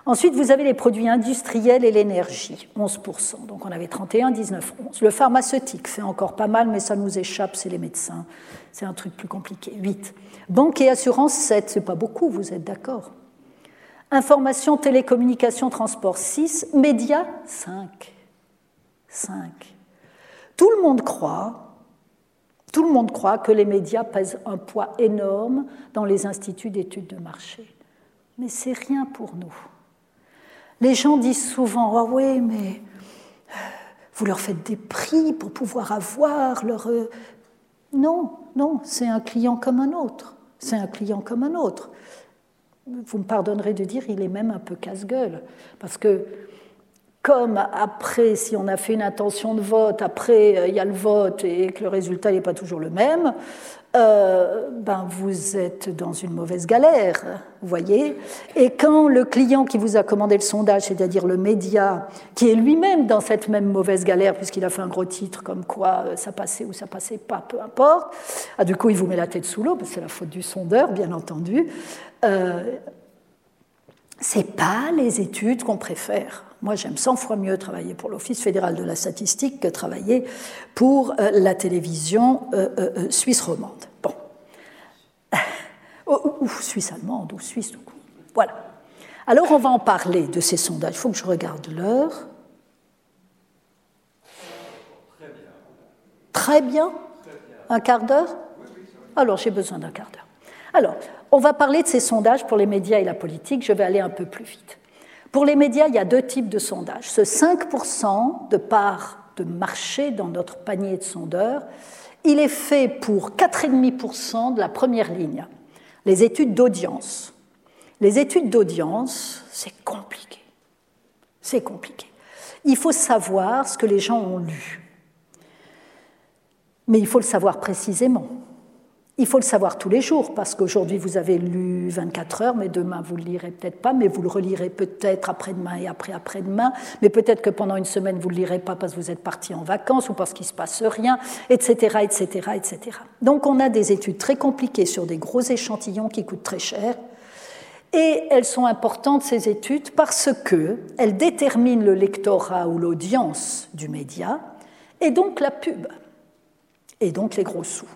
Ensuite, vous avez les produits industriels et l'énergie, 11%. Donc on avait 31, 19, 11. Le pharmaceutique fait encore pas mal, mais ça nous échappe, c'est les médecins. C'est un truc plus compliqué, 8. Banque et assurance, 7. C'est pas beaucoup, vous êtes d'accord? Information, télécommunication, transport 6, médias 5. 5. Tout le monde croit, tout le monde croit que les médias pèsent un poids énorme dans les instituts d'études de marché. Mais c'est rien pour nous. Les gens disent souvent Ah oui, mais vous leur faites des prix pour pouvoir avoir leur. Euh, non, non, c'est un client comme un autre. C'est un client comme un autre vous me pardonnerez de dire, il est même un peu casse-gueule. Parce que comme après, si on a fait une intention de vote, après euh, il y a le vote et que le résultat n'est pas toujours le même, euh, ben vous êtes dans une mauvaise galère, vous voyez. Et quand le client qui vous a commandé le sondage, c'est-à-dire le média, qui est lui-même dans cette même mauvaise galère, puisqu'il a fait un gros titre comme quoi euh, ça passait ou ça passait pas, peu importe, ah, du coup il vous met la tête sous l'eau, c'est la faute du sondeur, bien entendu, euh, ce pas les études qu'on préfère. Moi, j'aime 100 fois mieux travailler pour l'Office fédéral de la statistique que travailler pour euh, la télévision euh, suisse romande. Bon. ou, suisse allemande, ou suisse Voilà. Alors, on va en parler de ces sondages. Il faut que je regarde l'heure. Très bien. Un quart d'heure? Alors, j'ai besoin d'un quart d'heure. Alors, on va parler de ces sondages pour les médias et la politique. Je vais aller un peu plus vite. Pour les médias, il y a deux types de sondages. Ce 5% de part de marché dans notre panier de sondeurs, il est fait pour 4,5% de la première ligne, les études d'audience. Les études d'audience, c'est compliqué. C'est compliqué. Il faut savoir ce que les gens ont lu. Mais il faut le savoir précisément. Il faut le savoir tous les jours, parce qu'aujourd'hui vous avez lu 24 heures, mais demain vous ne le lirez peut-être pas, mais vous le relirez peut-être après-demain et après-après-demain, mais peut-être que pendant une semaine vous ne le lirez pas parce que vous êtes parti en vacances ou parce qu'il ne se passe rien, etc., etc., etc. Donc on a des études très compliquées sur des gros échantillons qui coûtent très cher, et elles sont importantes, ces études, parce qu'elles déterminent le lectorat ou l'audience du média, et donc la pub, et donc les gros sous.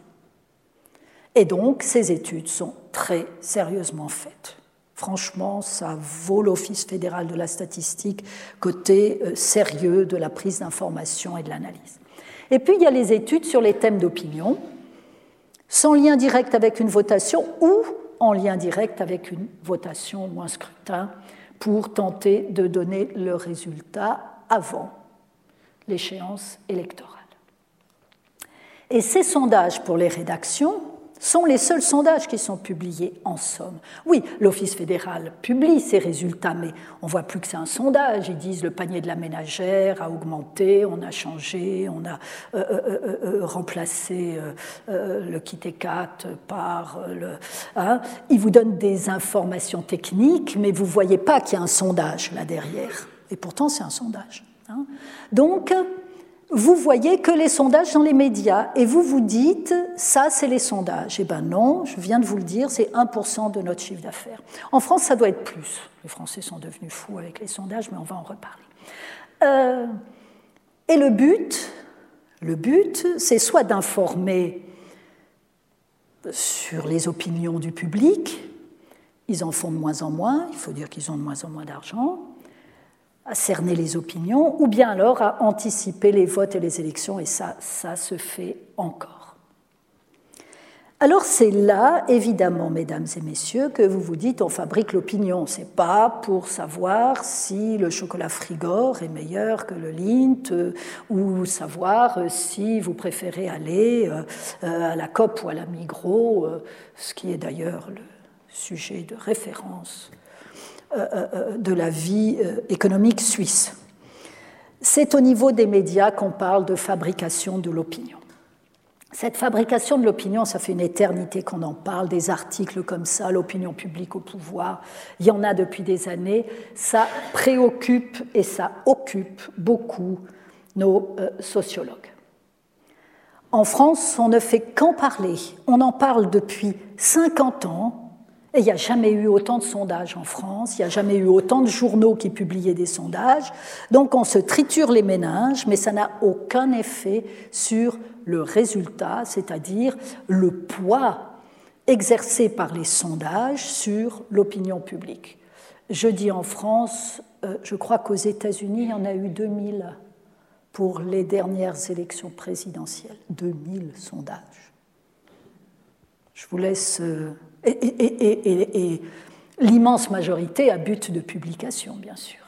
Et donc, ces études sont très sérieusement faites. Franchement, ça vaut l'Office fédéral de la statistique côté euh, sérieux de la prise d'information et de l'analyse. Et puis, il y a les études sur les thèmes d'opinion, sans lien direct avec une votation ou en lien direct avec une votation ou un scrutin pour tenter de donner le résultat avant l'échéance électorale. Et ces sondages pour les rédactions sont les seuls sondages qui sont publiés en somme. Oui, l'Office fédéral publie ces résultats, mais on voit plus que c'est un sondage. Ils disent le panier de la ménagère a augmenté, on a changé, on a euh, euh, euh, remplacé le kit 4 par le. Hein. Ils vous donnent des informations techniques, mais vous voyez pas qu'il y a un sondage là derrière. Et pourtant, c'est un sondage. Hein. Donc, vous voyez que les sondages dans les médias et vous vous dites, ça c'est les sondages. Eh bien non, je viens de vous le dire, c'est 1% de notre chiffre d'affaires. En France, ça doit être plus. Les Français sont devenus fous avec les sondages, mais on va en reparler. Euh, et le but, le but, c'est soit d'informer sur les opinions du public, ils en font de moins en moins, il faut dire qu'ils ont de moins en moins d'argent, à cerner les opinions, ou bien alors à anticiper les votes et les élections, et ça, ça se fait encore. Alors c'est là, évidemment, mesdames et messieurs, que vous vous dites on fabrique l'opinion. C'est pas pour savoir si le chocolat Frigor est meilleur que le Lindt euh, ou savoir euh, si vous préférez aller euh, à la COP ou à la Migros, ce qui est d'ailleurs le sujet de référence de la vie euh, économique suisse. C'est au niveau des médias qu'on parle de fabrication de l'opinion. Cette fabrication de l'opinion, ça fait une éternité qu'on en parle, des articles comme ça, l'opinion publique au pouvoir, il y en a depuis des années, ça préoccupe et ça occupe beaucoup nos sociologues. En France, on ne fait qu'en parler, on en parle depuis 50 ans, et il n'y a jamais eu autant de sondages en France, il n'y a jamais eu autant de journaux qui publiaient des sondages. Donc on se triture les méninges, mais ça n'a aucun effet sur le résultat, c'est-à-dire le poids exercé par les sondages sur l'opinion publique. Je dis en France, euh, je crois qu'aux États-Unis, il y en a eu 2000 pour les dernières élections présidentielles. 2000 sondages. Je vous laisse et, l'immense majorité à but de publication, bien sûr.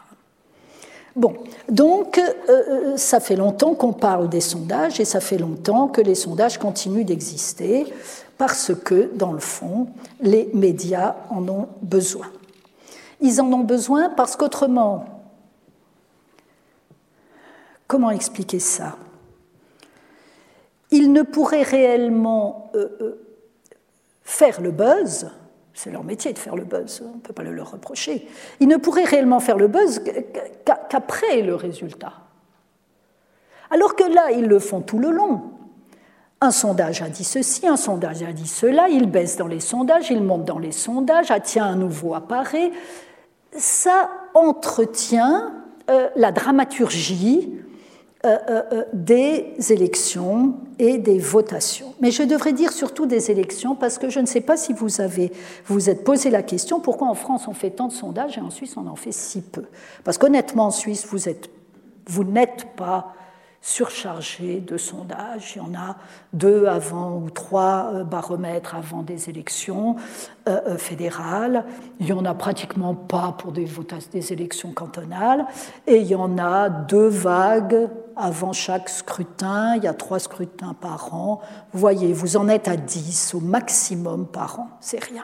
Bon, donc euh, euh, ça fait longtemps qu'on parle des sondages et ça fait longtemps que les sondages continuent d'exister parce que, dans le fond, les médias en ont besoin. Ils en ont besoin parce qu'autrement, comment expliquer ça? Ils ne pourraient réellement euh, faire le buzz, c'est leur métier de faire le buzz, on ne peut pas le leur reprocher, ils ne pourraient réellement faire le buzz qu'après le résultat. Alors que là, ils le font tout le long. Un sondage a dit ceci, un sondage a dit cela, ils baissent dans les sondages, ils montent dans les sondages, ah tiens, un nouveau apparaît. ça entretient euh, la dramaturgie des élections et des votations. Mais je devrais dire surtout des élections parce que je ne sais pas si vous avez vous êtes posé la question pourquoi en France on fait tant de sondages et en Suisse on en fait si peu? Parce qu'honnêtement en Suisse vous vous n'êtes pas surchargé de sondages. Il y en a deux avant ou trois euh, baromètres avant des élections euh, euh, fédérales. Il n'y en a pratiquement pas pour des, des élections cantonales. Et il y en a deux vagues avant chaque scrutin. Il y a trois scrutins par an. Vous voyez, vous en êtes à dix au maximum par an. C'est rien.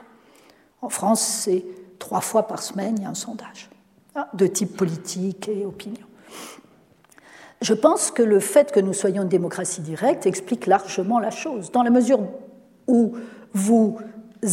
En France, c'est trois fois par semaine, il y a un sondage hein, de type politique et opinion. Je pense que le fait que nous soyons une démocratie directe explique largement la chose, dans la mesure où vous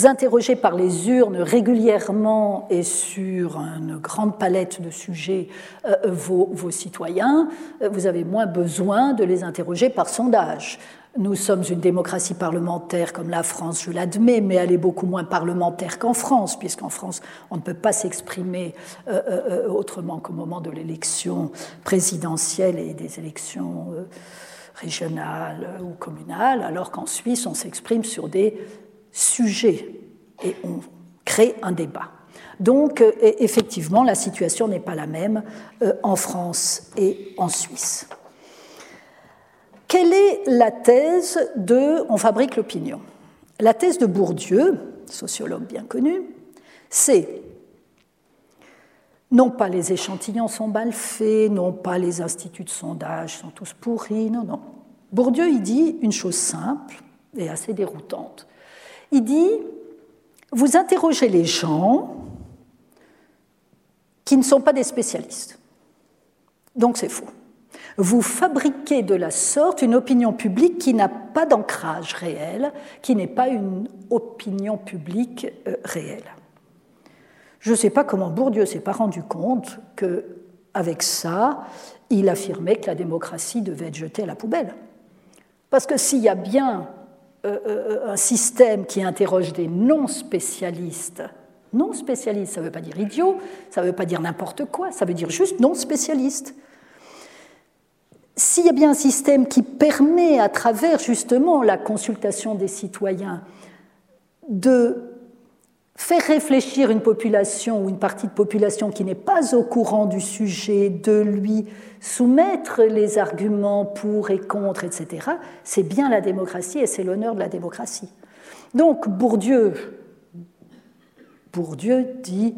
interrogez par les urnes régulièrement et sur une grande palette de sujets euh, vos, citoyens, euh, vous avez moins besoin de les interroger par sondage. Nous sommes une démocratie parlementaire comme la France, je l'admets, mais elle est beaucoup moins parlementaire qu'en France, puisqu'en France, on ne peut pas s'exprimer euh, autrement qu'au moment de l'élection présidentielle et des élections régionales ou communales, alors qu'en Suisse, on s'exprime sur des sujets et on crée un débat. Donc, effectivement, la situation n'est pas la même en France et en Suisse. Quelle est la thèse de On fabrique l'opinion La thèse de Bourdieu, sociologue bien connu, c'est non pas les échantillons sont mal faits, non pas les instituts de sondage sont tous pourris, non, non. Bourdieu, il dit une chose simple et assez déroutante. Il dit, vous interrogez les gens qui ne sont pas des spécialistes. Donc c'est faux vous fabriquez de la sorte une opinion publique qui n'a pas d'ancrage réel, qui n'est pas une opinion publique euh, réelle. Je ne sais pas comment Bourdieu s'est pas rendu compte que, avec ça, il affirmait que la démocratie devait être jetée à la poubelle. Parce que s'il y a bien un système qui interroge des non-spécialistes, non spécialistes, ça ne veut pas dire idiot, ça ne veut pas dire n'importe quoi, ça veut dire juste non spécialistes s'il y a bien un système qui permet, à travers justement la consultation des citoyens, de faire réfléchir une population ou une partie de population qui n'est pas au courant du sujet, de lui soumettre les arguments pour et contre, etc., c'est bien la démocratie et c'est l'honneur de la démocratie. Donc Bourdieu, Bourdieu dit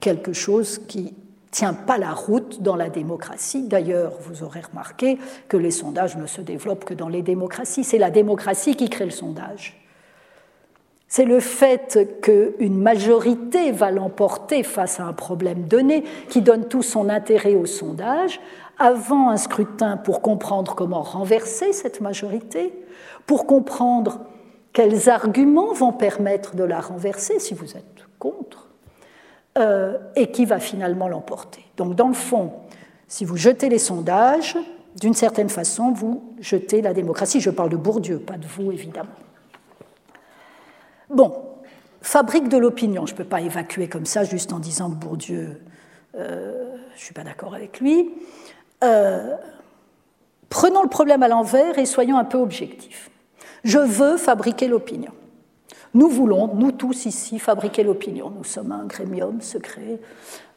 quelque chose qui tient pas la route dans la démocratie. D'ailleurs, vous aurez remarqué que les sondages ne se développent que dans les démocraties. C'est la démocratie qui crée le sondage. C'est le fait qu'une majorité va l'emporter face à un problème donné qui donne tout son intérêt au sondage avant un scrutin pour comprendre comment renverser cette majorité, pour comprendre quels arguments vont permettre de la renverser si vous êtes contre euh, et qui va finalement l'emporter. Donc dans le fond, si vous jetez les sondages, d'une certaine façon, vous jetez la démocratie. Je parle de Bourdieu, pas de vous, évidemment. Bon, fabrique de l'opinion. Je ne peux pas évacuer comme ça juste en disant que Bourdieu, euh, je ne suis pas d'accord avec lui. Euh, prenons le problème à l'envers et soyons un peu objectifs. Je veux fabriquer l'opinion. Nous voulons, nous tous ici, fabriquer l'opinion. Nous sommes un grémium secret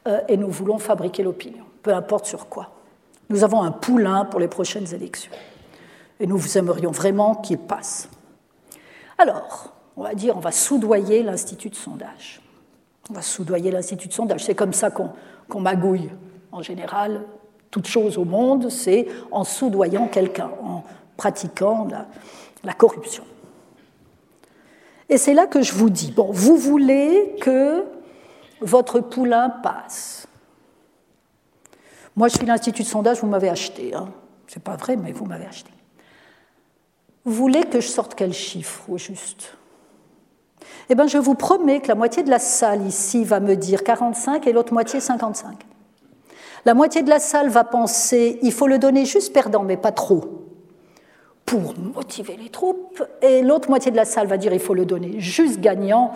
euh, et nous voulons fabriquer l'opinion, peu importe sur quoi. Nous avons un poulain pour les prochaines élections et nous aimerions vraiment qu'il passe. Alors, on va dire, on va soudoyer l'Institut de sondage. On va soudoyer l'Institut de sondage. C'est comme ça qu'on magouille. En général, toute chose au monde, c'est en soudoyant quelqu'un, en pratiquant la corruption. Et c'est là que je vous dis, bon, vous voulez que votre poulain passe. Moi, je suis l'Institut de sondage, vous m'avez acheté. Hein. C'est pas vrai, mais vous m'avez acheté. Vous voulez que je sorte quel chiffre au juste? Eh bien, je vous promets que la moitié de la salle ici va me dire 45 et l'autre moitié 55. La moitié de la salle va penser il faut le donner juste perdant, mais pas trop pour motiver les troupes, et l'autre moitié de la salle va dire il faut le donner juste gagnant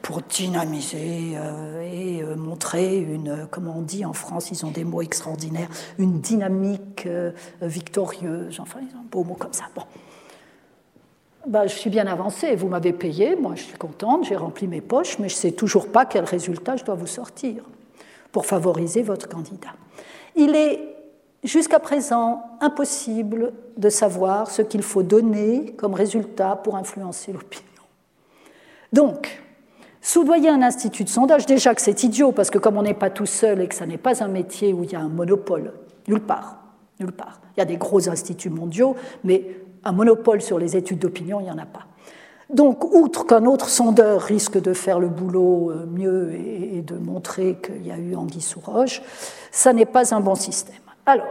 pour dynamiser euh, et euh, montrer une, comment on dit en France, ils ont des mots extraordinaires, une dynamique victorieuse, enfin, ils ont un beau mot comme ça. Bon. Ben, je suis bien avancée, vous m'avez payé, moi je suis contente, j'ai rempli mes poches, mais je ne sais toujours pas quel résultat je dois vous sortir pour favoriser votre candidat. Il est jusqu'à présent impossible de savoir ce qu'il faut donner comme résultat pour influencer l'opinion. Donc, soudoyer un institut de sondage, déjà que c'est idiot, parce que comme on n'est pas tout seul et que ça n'est pas un métier où il y a un monopole, nulle part, nulle part. Il y a des gros instituts mondiaux, mais un monopole sur les études d'opinion, il n'y en a pas. Donc, outre qu'un autre sondeur risque de faire le boulot euh, mieux et de montrer qu'il y a eu anguille sous roche, ça n'est pas un bon système. Alors,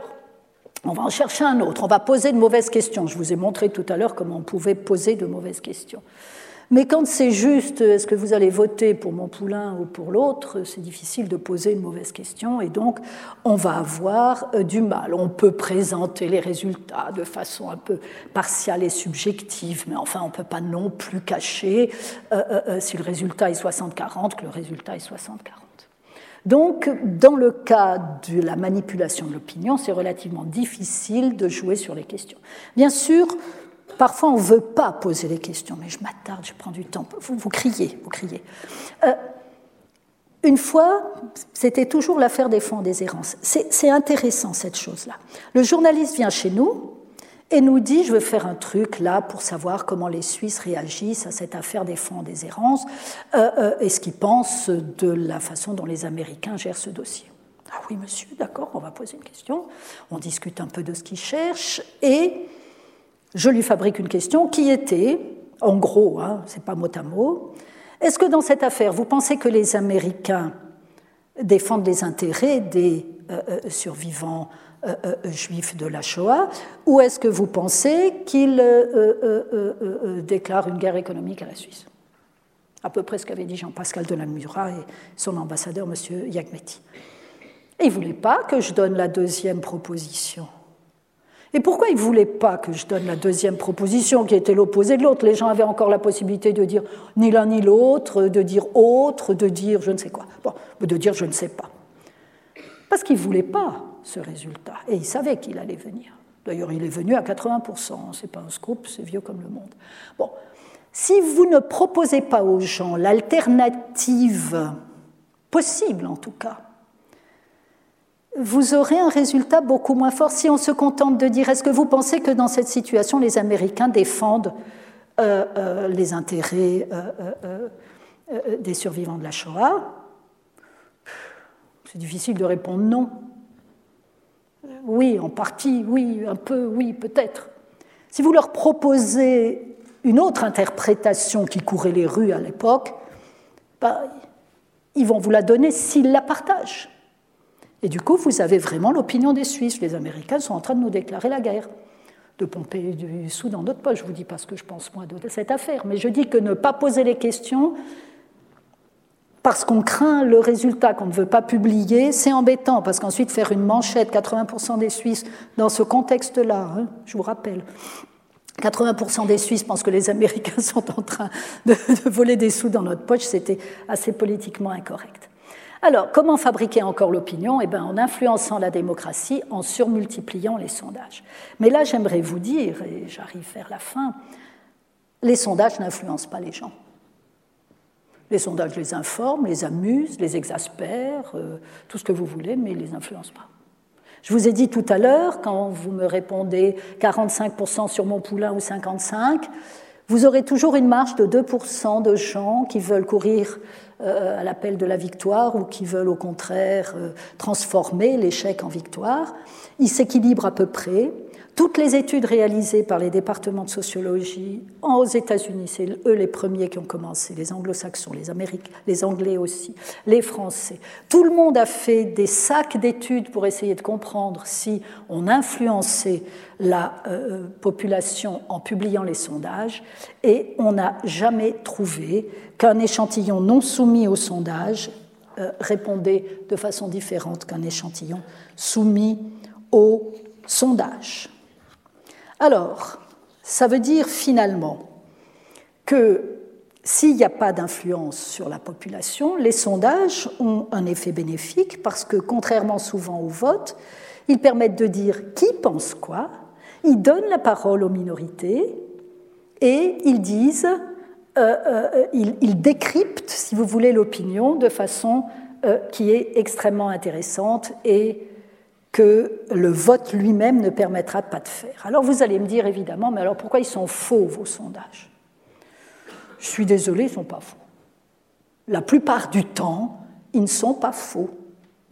on va en chercher un autre. On va poser de mauvaises questions. Je vous ai montré tout à l'heure comment on pouvait poser de mauvaises questions. Mais quand c'est juste, est-ce que vous allez voter pour mon poulain ou pour l'autre, c'est difficile de poser une mauvaise question et donc on va avoir euh, du mal. On peut présenter les résultats de façon un peu partiale et subjective, mais enfin on ne peut pas non plus cacher euh, euh, si le résultat est 60-40 que le résultat est 60-40. Donc, dans le cas de la manipulation de l'opinion, c'est relativement difficile de jouer sur les questions. Bien sûr, parfois on ne veut pas poser les questions, mais je m'attarde, je prends du temps. Vous, criez, vous criez. Euh, une fois, c'était toujours l'affaire des fonds des errances. C'est intéressant cette chose-là. Le journaliste vient chez nous, et nous dit je veux faire un truc là pour savoir comment les Suisses réagissent à cette affaire des fonds des errances euh, euh, et ce qu'ils pensent de la façon dont les Américains gèrent ce dossier. Ah oui, monsieur, d'accord, on va poser une question. On discute un peu de ce qu'il cherche et je lui fabrique une question qui était, en gros, hein, c'est pas mot à mot, est-ce que dans cette affaire, vous pensez que les Américains défendent les intérêts des euh, survivants euh, euh, juif de la Shoah, ou est-ce que vous pensez qu'il euh, déclare une guerre économique à la Suisse? À peu près ce qu'avait dit Jean-Pascal de la Murat et son ambassadeur, M. Yagmetti. Et il ne voulait pas que je donne la deuxième proposition. Et pourquoi il ne voulait pas que je donne la deuxième proposition qui était l'opposé de l'autre? Les gens avaient encore la possibilité de dire ni l'un ni l'autre, de dire autre, de dire je ne sais quoi. Bon, de dire je ne sais pas. Parce qu'il ne voulait pas ce résultat. Et il savait qu'il allait venir. D'ailleurs, il est venu à 80%. C'est pas un scoop, c'est vieux comme le monde. Bon, si vous ne proposez pas aux gens l'alternative possible, en tout cas, vous aurez un résultat beaucoup moins fort si on se contente de dire est-ce que vous pensez que dans cette situation, les Américains défendent euh, euh, les intérêts euh, des survivants de la Shoah? C'est difficile de répondre non. Oui, en partie, oui, un peu, oui, peut-être. Si vous leur proposez une autre interprétation qui courait les rues à l'époque, bah, ils vont vous la donner s'ils la partagent. Et du coup, vous avez vraiment l'opinion des Suisses. Les Américains sont en train de nous déclarer la guerre, de pomper du sous dans notre poche. Je ne vous dis pas ce que je pense moi de cette affaire, mais je dis que ne pas poser les questions, parce qu'on craint le résultat qu'on ne veut pas publier, c'est embêtant, parce qu'ensuite faire une manchette, 80% des Suisses, dans ce contexte-là, hein, je vous rappelle, 80% des Suisses pensent que les Américains sont en train de, voler des sous dans notre poche, c'était assez politiquement incorrect. Alors, comment fabriquer encore l'opinion? Eh bien, en influençant la démocratie, en surmultipliant les sondages. Mais là, j'aimerais vous dire, et j'arrive vers la fin, les sondages n'influencent pas les gens. Les sondages les informent, les amusent, les exaspèrent, euh, tout ce que vous voulez, mais ils ne les influencent pas. Je vous ai dit tout à l'heure, quand vous me répondez 45% sur mon poulain ou 55%, vous aurez toujours une marge de 2% de gens qui veulent courir à l'appel de la victoire ou qui veulent au contraire euh, transformer l'échec en victoire. Ils s'équilibrent à peu près. Toutes les études réalisées par les départements de sociologie aux États-Unis, c'est eux les premiers qui ont commencé, les anglo-saxons, les américains, les anglais aussi, les français. Tout le monde a fait des sacs d'études pour essayer de comprendre si on influençait la euh, population en publiant les sondages et on n'a jamais trouvé qu'un échantillon non soumis au sondage euh, répondait de façon différente qu'un échantillon soumis au sondage. Alors, ça veut dire finalement que s'il n'y a pas d'influence sur la population, les sondages ont un effet bénéfique parce que, contrairement souvent au vote, ils permettent de dire qui pense quoi, ils donnent la parole aux minorités et ils disent, euh, euh, ils, décryptent, si vous voulez, l'opinion de façon euh, qui est extrêmement intéressante et que le vote lui-même ne permettra pas de faire. Alors vous allez me dire évidemment, mais alors pourquoi ils sont faux vos sondages? Je suis désolé, ils ne sont pas faux. La plupart du temps, ils ne sont pas faux.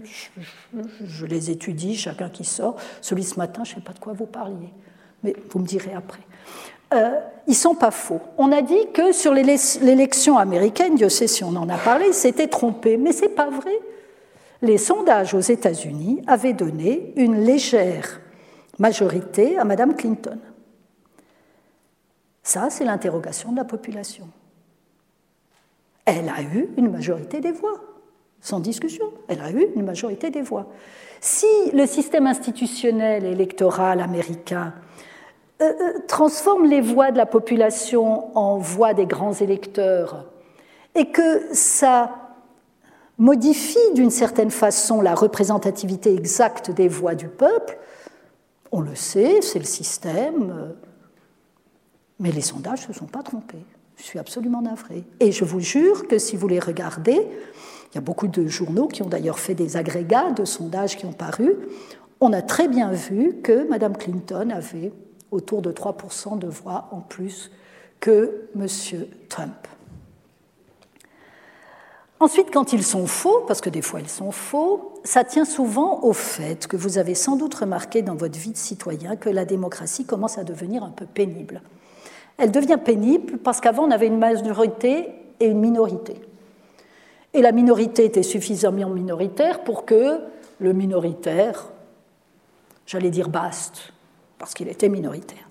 Je, les étudie, chacun qui sort. Celui ce matin, je ne sais pas de quoi vous parliez, mais vous me direz après. Euh, ils ne sont pas faux. On a dit que sur l'élection américaine, Dieu sait si on en a parlé, ils s'étaient trompés, mais ce n'est pas vrai. Les sondages aux États-Unis avaient donné une légère majorité à Mme Clinton. Ça, c'est l'interrogation de la population. Elle a eu une majorité des voix, sans discussion. Elle a eu une majorité des voix. Si le système institutionnel électoral américain euh, euh, transforme les voix de la population en voix des grands électeurs et que ça modifie d'une certaine façon la représentativité exacte des voix du peuple, on le sait, c'est le système, euh, mais les sondages ne se sont pas trompés. Je suis absolument navrée. Et je vous jure que si vous les regardez, il y a beaucoup de journaux qui ont d'ailleurs fait des agrégats de sondages qui ont paru, on a très bien vu que Mme Clinton avait autour de 3% de voix en plus que M. Trump. Ensuite, quand ils sont faux, parce que des fois ils sont faux, ça tient souvent au fait que vous avez sans doute remarqué dans votre vie de citoyen que la démocratie commence à devenir un peu pénible elle devient pénible parce qu'avant on avait une majorité et une minorité. Et la minorité était suffisamment minoritaire pour que le minoritaire, j'allais dire baste, parce qu'il était minoritaire.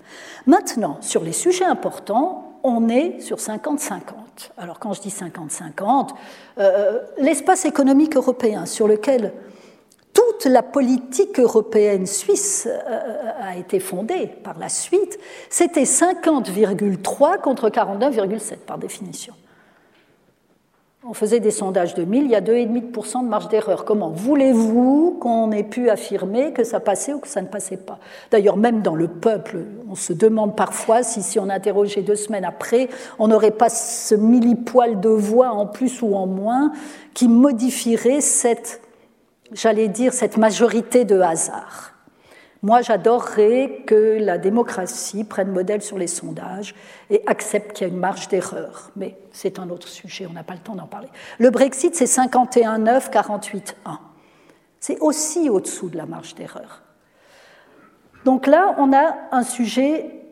Maintenant, sur les sujets importants, on est sur 50-50. Alors quand je dis 50-50, euh, l'espace économique européen sur lequel toute la politique européenne suisse euh, a été fondée par la suite, c'était 50,3 contre 49,7 par définition. On faisait des sondages de 1000, il y a 2,5% de marge d'erreur. Comment voulez-vous qu'on ait pu affirmer que ça passait ou que ça ne passait pas? D'ailleurs, même dans le peuple, on se demande parfois si, si on interrogeait deux semaines après, on n'aurait pas ce millipoil de voix en plus ou en moins qui modifierait cette j'allais dire, cette majorité de hasard. Moi, j'adorerais que la démocratie prenne modèle sur les sondages et accepte qu'il y a une marge d'erreur. Mais c'est un autre sujet, on n'a pas le temps d'en parler. Le Brexit, c'est 51,9, 48,1. C'est aussi au-dessous de la marge d'erreur. Donc là, on a un sujet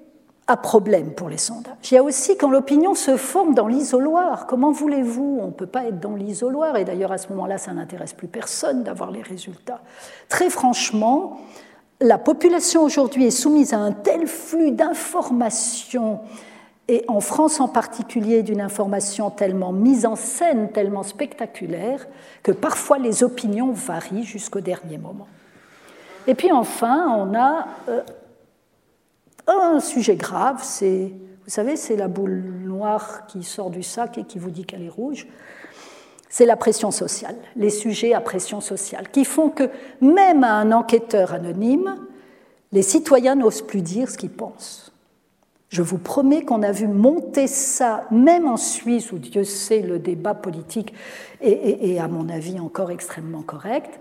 à problème pour les sondages. Il y a aussi quand l'opinion se forme dans l'isoloir. Comment voulez-vous? On ne peut pas être dans l'isoloir, et d'ailleurs à ce moment-là, ça n'intéresse plus personne d'avoir les résultats. Très franchement, la population aujourd'hui est soumise à un tel flux d'informations, et en France en particulier d'une information tellement mise en scène, tellement spectaculaire, que parfois les opinions varient jusqu'au dernier moment. Et puis enfin, on a euh, un sujet grave, vous savez, c'est la boule noire qui sort du sac et qui vous dit qu'elle est rouge. C'est la pression sociale, les sujets à pression sociale, qui font que même à un enquêteur anonyme, les citoyens n'osent plus dire ce qu'ils pensent. Je vous promets qu'on a vu monter ça, même en Suisse, où Dieu sait le débat politique est, à mon avis encore extrêmement correct.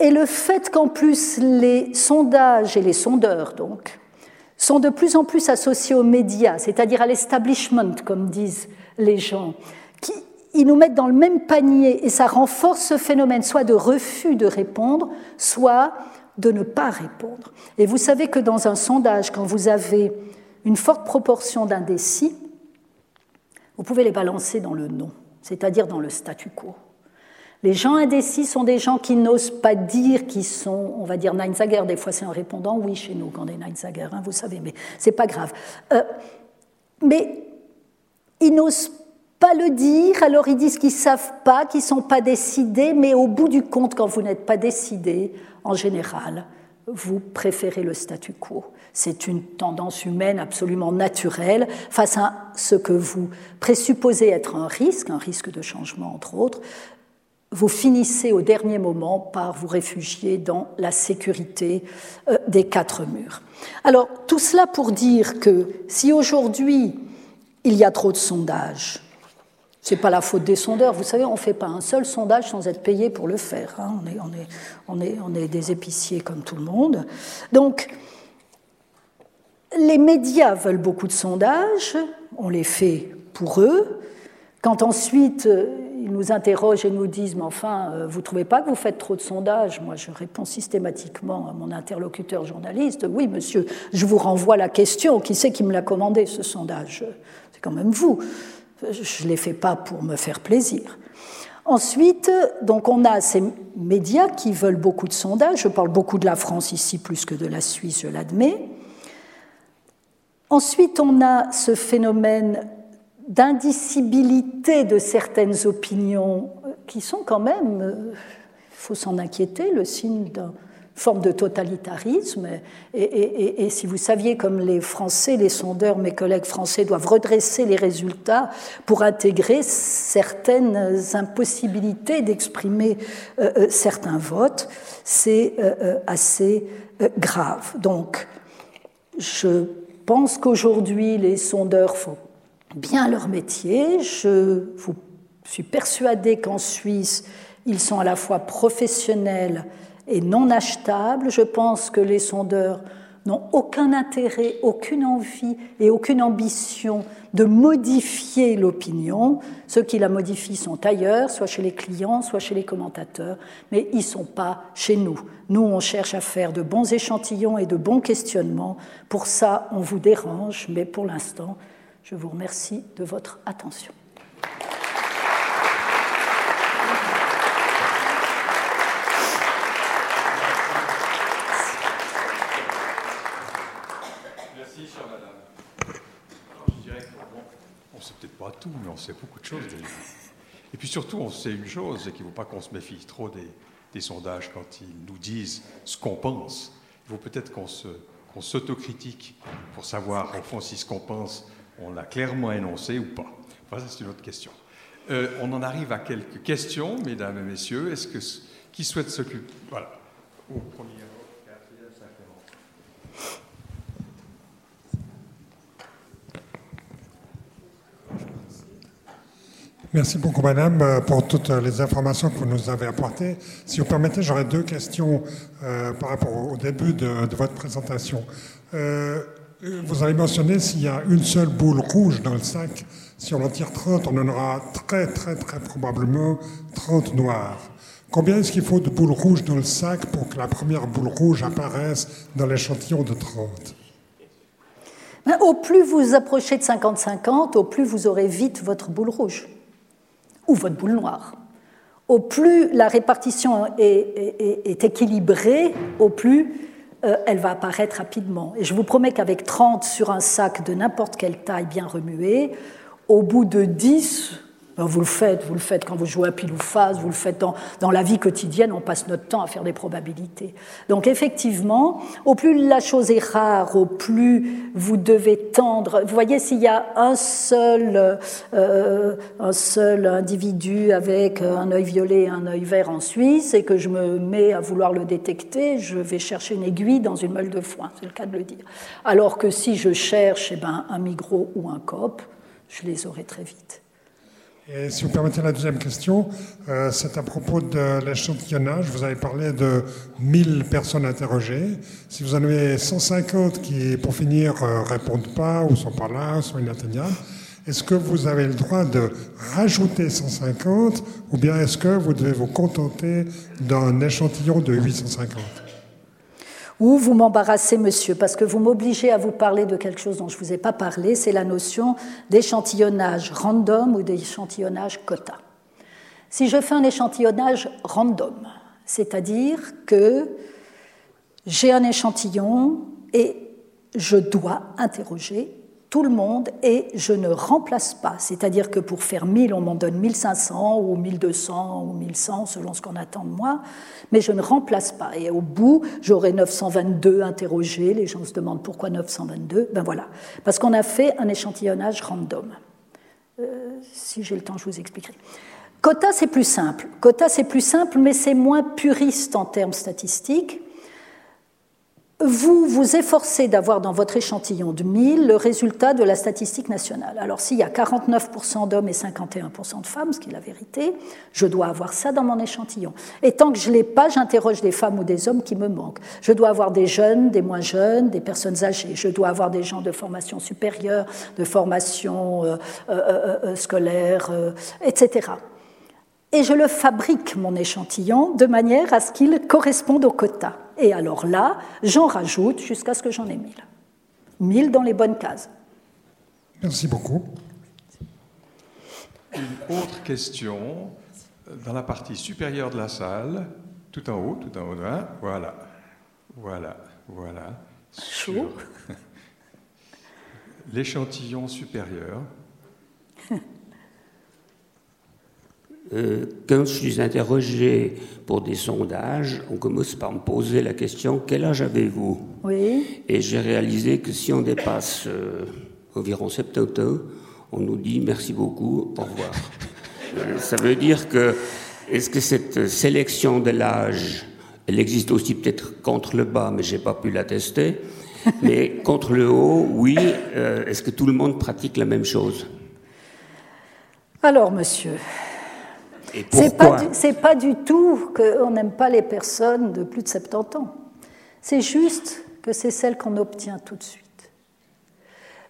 Et le fait qu'en plus les sondages et les sondeurs, donc, sont de plus en plus associés aux médias, c'est-à-dire à, l'establishment, comme disent les gens, qui ils nous mettent dans le même panier et ça renforce ce phénomène soit de refus de répondre, soit de ne pas répondre. Et vous savez que dans un sondage, quand vous avez une forte proportion d'indécis, vous pouvez les balancer dans le non, c'est-à-dire dans le statu quo. Les gens indécis sont des gens qui n'osent pas dire qu'ils sont, on va dire, Neinzager. Des fois, c'est en répondant oui chez nous quand on est Neinzager, hein, vous savez, mais c'est pas grave. Euh, mais ils n'osent pas le dire, alors ils disent qu'ils savent pas, qu'ils sont pas décidés, mais au bout du compte, quand vous n'êtes pas décidé, en général, vous préférez le statu quo. C'est une tendance humaine absolument naturelle face à ce que vous présupposez être un risque, un risque de changement entre autres. Vous finissez au dernier moment par vous réfugier dans la sécurité euh, des quatre murs. Alors, tout cela pour dire que si aujourd'hui il y a trop de sondages, ce n'est pas la faute des sondeurs. Vous savez, on ne fait pas un seul sondage sans être payé pour le faire. Hein. On, est, on, est, on, est, on, est, des épiciers comme tout le monde. Donc, les médias veulent beaucoup de sondages, on les fait pour eux. Quand ensuite euh, ils nous interrogent et nous disent Mais enfin, euh, vous ne trouvez pas que vous faites trop de sondages? Moi, je réponds systématiquement à mon interlocuteur journaliste Oui, monsieur, je vous renvoie la question. Qui c'est qui me l'a commandé, ce sondage? C'est quand même vous. Je ne les fais pas pour me faire plaisir. Ensuite, on a ces médias qui veulent beaucoup de sondages. Je parle beaucoup de la France ici plus que de la Suisse, je l'admets. Ensuite, on a ce phénomène d'indicibilité de certaines opinions qui sont quand même, il faut s'en inquiéter, le signe d'un forme de totalitarisme. Et, si vous saviez comme les Français, les sondeurs, mes collègues français, doivent redresser les résultats pour intégrer certaines impossibilités d'exprimer euh, euh, certains votes, c'est euh, assez grave. Donc, je pense qu'aujourd'hui, les sondeurs font bien leur métier. Je suis persuadée qu'en Suisse, ils sont à la fois professionnels et non achetable. Je pense que les sondeurs n'ont aucun intérêt, aucune envie et aucune ambition de modifier l'opinion. Ceux qui la modifient sont ailleurs, soit chez les clients, soit chez les commentateurs, mais ils ne sont pas chez nous. Nous, on cherche à faire de bons échantillons et de bons questionnements. Pour ça, on vous dérange, mais pour l'instant, je vous remercie de votre attention. Tout, mais on sait beaucoup de choses déjà. Et puis surtout, on sait une chose, c'est qu'il ne faut pas qu'on se méfie trop des, sondages quand ils nous disent ce qu'on pense. Il faut peut-être qu'on s'autocritique pour savoir, au fond, si ce qu'on pense, on l'a clairement énoncé ou pas. Voilà, c'est une autre question. Euh, on en arrive à quelques questions, mesdames et messieurs. Est-ce que qui souhaite s'occuper Voilà. Au premier. Merci beaucoup, Madame, euh, pour toutes les informations que vous nous avez apportées. Si vous permettez, j'aurais deux questions euh, par rapport au début de, votre présentation. Euh, vous avez mentionné s'il y a une seule boule rouge dans le sac, si on en tire 30, on en aura très, très, très probablement 30 noires. Combien est-ce qu'il faut de boules rouges dans le sac pour que la première boule rouge apparaisse dans l'échantillon de 30 ben, Au plus vous approchez de 50-50, au plus vous aurez vite votre boule rouge ou votre boule noire. Au plus la répartition est, équilibrée, au plus euh, elle va apparaître rapidement. Et je vous promets qu'avec 30 sur un sac de n'importe quelle taille bien remué, au bout de 10, ben, vous le faites, vous le faites quand vous jouez à pile ou face, vous le faites dans, dans, la vie quotidienne, on passe notre temps à faire des probabilités. Donc effectivement, au plus la chose est rare, au plus vous devez tendre. Vous voyez, s'il y a un seul, euh, un seul individu avec un œil violet et un œil vert en Suisse et que je me mets à vouloir le détecter, je vais chercher une aiguille dans une meule de foin, c'est le cas de le dire. Alors que si je cherche eh ben, un migros ou un cop, je les aurai très vite. Et si vous permettez la deuxième question, euh, c'est à propos de l'échantillonnage. Vous avez parlé de 1000 personnes interrogées. Si vous en avez 150 qui, pour finir, euh, répondent pas ou sont pas là, sont inatteignables, est-ce que vous avez le droit de rajouter 150 ou bien est-ce que vous devez vous contenter d'un échantillon de 850 ou vous m'embarrassez, monsieur, parce que vous m'obligez à vous parler de quelque chose dont je ne vous ai pas parlé, c'est la notion d'échantillonnage random ou d'échantillonnage quota. Si je fais un échantillonnage random, c'est-à-dire que j'ai un échantillon et je dois interroger tout le monde et je ne remplace pas. C'est-à-dire que pour faire 1000, on m'en donne 1500 ou 1200 ou 1100 selon ce qu'on attend de moi, mais je ne remplace pas. Et au bout, j'aurai 922 interrogés. Les gens se demandent pourquoi 922. Ben voilà, parce qu'on a fait un échantillonnage random. Euh, si j'ai le temps, je vous expliquerai. Quota, c'est plus simple. Quota, c'est plus simple, mais c'est moins puriste en termes statistiques vous vous efforcez d'avoir dans votre échantillon de 1000 le résultat de la statistique nationale. Alors s'il y a 49% d'hommes et 51% de femmes, ce qui est la vérité, je dois avoir ça dans mon échantillon. Et tant que je ne l'ai pas, j'interroge des femmes ou des hommes qui me manquent. Je dois avoir des jeunes, des moins jeunes, des personnes âgées. Je dois avoir des gens de formation supérieure, de formation euh, euh, euh, scolaire, etc et je le fabrique, mon échantillon, de manière à ce qu'il corresponde au quota. Et alors là, j'en rajoute jusqu'à ce que j'en ai 1000. 1000 dans les bonnes cases. Merci beaucoup. Une autre question dans la partie supérieure de la salle, tout en haut, tout en haut, hein voilà, voilà, voilà. Chaud. L'échantillon supérieur. Euh, quand je suis interrogé pour des sondages, on commence par me poser la question quel âge avez-vous? Oui. Et j'ai réalisé que si on dépasse euh, environ 70 ans, on nous dit merci beaucoup, au revoir. Euh, ça veut dire que est-ce que cette sélection de l'âge, elle existe aussi peut-être contre le bas, mais j'ai pas pu la tester. Mais contre le haut, oui. est-ce que tout le monde pratique la même chose? Alors, monsieur, c'est pas, pas du tout qu'on n'aime pas les personnes de plus de 70 ans. C'est juste que c'est celle qu'on obtient tout de suite.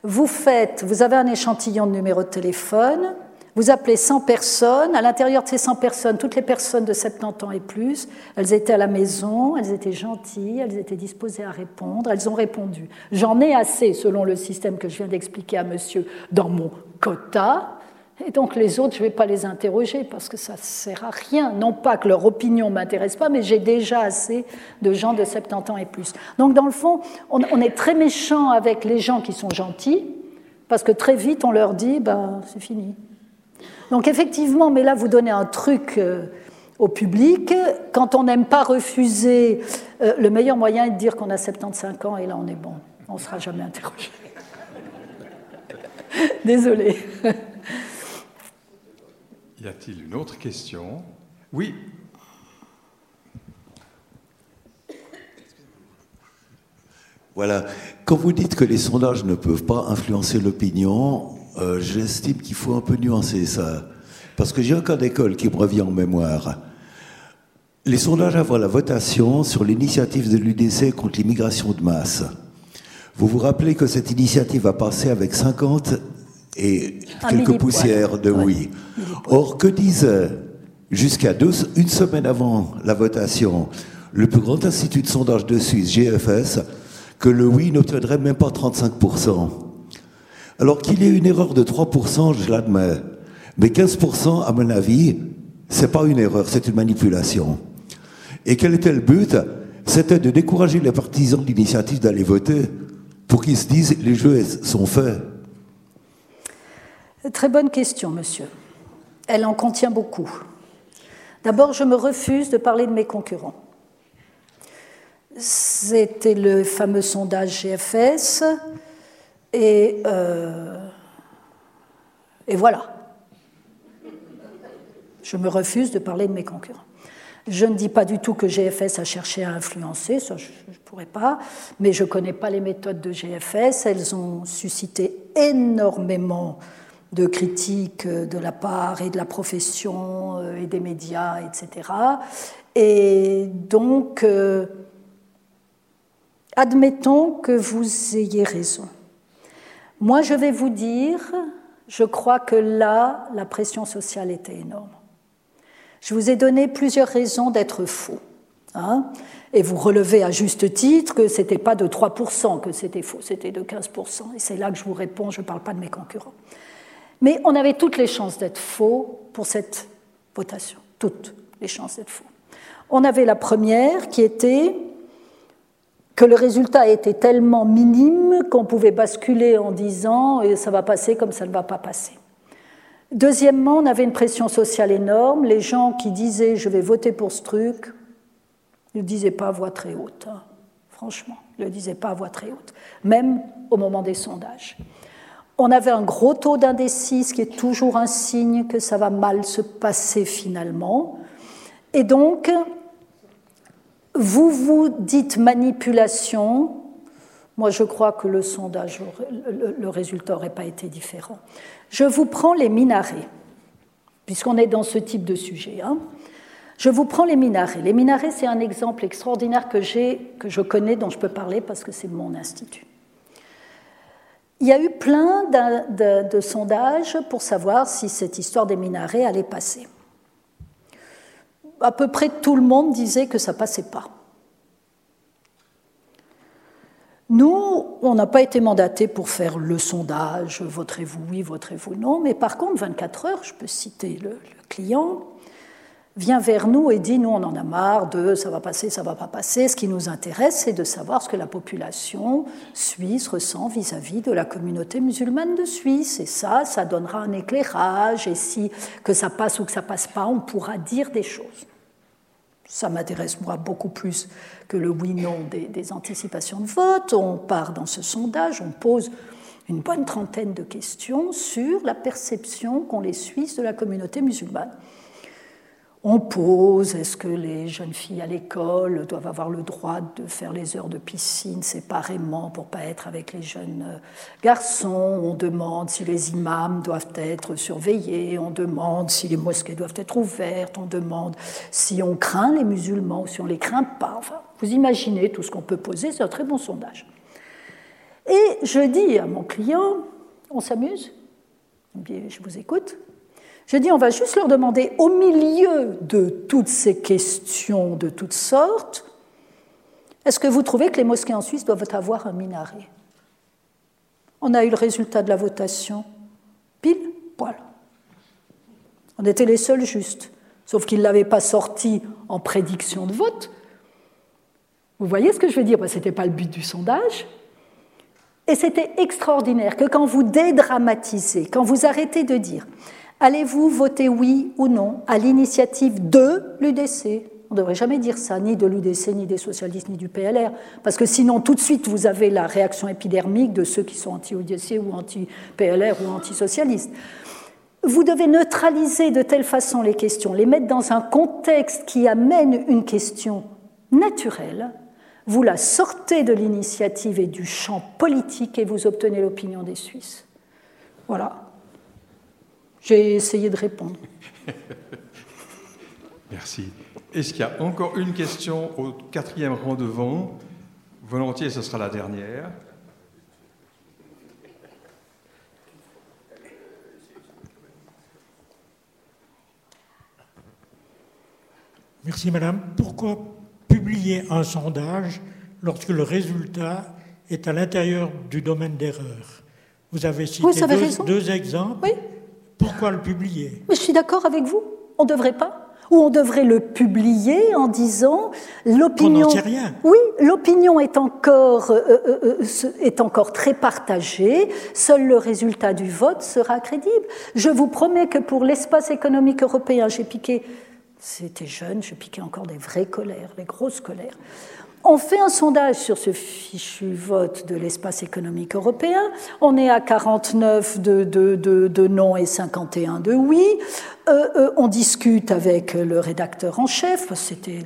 Vous faites, vous avez un échantillon de numéro de téléphone, vous appelez 100 personnes, à l'intérieur de ces 100 personnes, toutes les personnes de 70 ans et plus, elles étaient à la maison, elles étaient gentilles, elles étaient disposées à répondre, elles ont répondu. J'en ai assez, selon le système que je viens d'expliquer à monsieur, dans mon quota, et donc les autres, je ne vais pas les interroger parce que ça ne sert à rien. Non pas que leur opinion ne m'intéresse pas, mais j'ai déjà assez de gens de 70 ans et plus. Donc dans le fond, on, est très méchant avec les gens qui sont gentils parce que très vite on leur dit, ben, c'est fini. Donc effectivement, mais là vous donnez un truc euh, au public. Quand on n'aime pas refuser, euh, le meilleur moyen est de dire qu'on a 75 ans et là on est bon. On ne sera jamais interrogé. Désolée. Y a-t-il une autre question? Oui. Voilà. Quand vous dites que les sondages ne peuvent pas influencer l'opinion, euh, j'estime qu'il faut un peu nuancer ça. Parce que j'ai un cas d'école qui me revient en mémoire. Les sondages avant la votation sur l'initiative de l'UDC contre l'immigration de masse. Vous vous rappelez que cette initiative a passé avec 50 et quelques poussières de oui. Or, que disait jusqu'à une semaine avant la votation le plus grand institut de sondage de Suisse, GFS, que le oui n'obtiendrait même pas 35%. Alors qu'il y ait une erreur de 3%, je l'admets. Mais 15%, à mon avis, c'est pas une erreur, c'est une manipulation. Et quel était le but? C'était de décourager les partisans de l'initiative d'aller voter pour qu'ils se disent les jeux sont faits. Très bonne question, monsieur. Elle en contient beaucoup. D'abord, je me refuse de parler de mes concurrents. C'était le fameux sondage GFS, et, euh, et voilà. Je me refuse de parler de mes concurrents. Je ne dis pas du tout que GFS a cherché à influencer, ça je ne pourrais pas, mais je ne connais pas les méthodes de GFS. Elles ont suscité énormément de critiques de la part et de la profession euh, et des médias, etc. Et donc, euh, admettons que vous ayez raison. Moi, je vais vous dire, je crois que là, la pression sociale était énorme. Je vous ai donné plusieurs raisons d'être faux. Hein, et vous relevez à juste titre que ce n'était pas de 3% que c'était faux, c'était de 15%. Et c'est là que je vous réponds, je ne parle pas de mes concurrents. Mais on avait toutes les chances d'être faux pour cette votation, toutes les chances d'être faux. On avait la première qui était que le résultat était tellement minime qu'on pouvait basculer en disant ça va passer comme ça ne va pas passer. Deuxièmement, on avait une pression sociale énorme. Les gens qui disaient je vais voter pour ce truc ne disaient pas à voix très haute. Hein. Franchement, ne le disaient pas à voix très haute, même au moment des sondages. On avait un gros taux d'indécis, ce qui est toujours un signe que ça va mal se passer finalement. Et donc, vous vous dites manipulation. Moi, je crois que le sondage, le résultat n'aurait pas été différent. Je vous prends les minarets, puisqu'on est dans ce type de sujet. Hein. Je vous prends les minarets. Les minarets, c'est un exemple extraordinaire que j'ai, que je connais, dont je peux parler parce que c'est mon institut. Il y a eu plein de sondages pour savoir si cette histoire des minarets allait passer à peu près tout le monde disait que ça passait pas. Nous, on n'a pas été mandatés pour faire le sondage, voterez-vous oui, voterez-vous non, mais par contre, 24 heures, je peux citer le, client, vient vers nous et dit, nous, on en a marre de ça va passer, ça va pas passer. Ce qui nous intéresse, c'est de savoir ce que la population suisse ressent vis-à-vis de la communauté musulmane de Suisse. Et ça, ça donnera un éclairage. Et si que ça passe ou que ça passe pas, on pourra dire des choses. Ça m'intéresse moi beaucoup plus que le oui-non des, anticipations de vote. On part dans ce sondage, on pose une bonne trentaine de questions sur la perception qu'ont les Suisses de la communauté musulmane. On pose, est-ce que les jeunes filles à l'école doivent avoir le droit de faire les heures de piscine séparément pour pas être avec les jeunes euh, garçons? On demande si les imams doivent être surveillés, on demande si les mosquées doivent être ouvertes, on demande si on craint les musulmans ou si on les craint pas. Enfin, vous imaginez tout ce qu'on peut poser, c'est un très bon sondage. Et je dis à mon client, on s'amuse? Je vous écoute. Je dis, on va juste leur demander, au milieu de toutes ces questions de toutes sortes, est-ce que vous trouvez que les mosquées en Suisse doivent avoir un minaret? On a eu le résultat de la votation, pile poil. On était les seuls justes, sauf qu'ils ne l'avaient pas sorti en prédiction de vote. Vous voyez ce que je veux dire? Ce n'était pas le but du sondage. Et c'était extraordinaire que quand vous dédramatisez, quand vous arrêtez de dire Allez-vous voter oui ou non à l'initiative de l'UDC On ne devrait jamais dire ça, ni de l'UDC, ni des socialistes, ni du PLR, parce que sinon, tout de suite, vous avez la réaction épidermique de ceux qui sont anti-UDC ou anti-PLR ou anti-socialistes. Vous devez neutraliser de telle façon les questions, les mettre dans un contexte qui amène une question naturelle. Vous la sortez de l'initiative et du champ politique et vous obtenez l'opinion des Suisses. Voilà. J'ai essayé de répondre. Merci. Est-ce qu'il y a encore une question au quatrième rang devant Volontiers, ce sera la dernière. Merci Madame. Pourquoi publier un sondage lorsque le résultat est à l'intérieur du domaine d'erreur? Vous avez cité deux, deux, exemples. Oui. Pourquoi le publier? Mais je suis d'accord avec vous. On ne devrait pas. Ou on devrait le publier en disant l'opinion. rien. Oui, l'opinion est encore euh, euh, euh, est encore très partagée. Seul le résultat du vote sera crédible. Je vous promets que pour l'espace économique européen, j'ai piqué. C'était jeune, je piquais encore des vraies colères, des grosses colères. On fait un sondage sur ce fichu vote de l'espace économique européen. On est à 49 de, de, non et 51 de oui. Euh, euh, on discute avec le rédacteur en chef.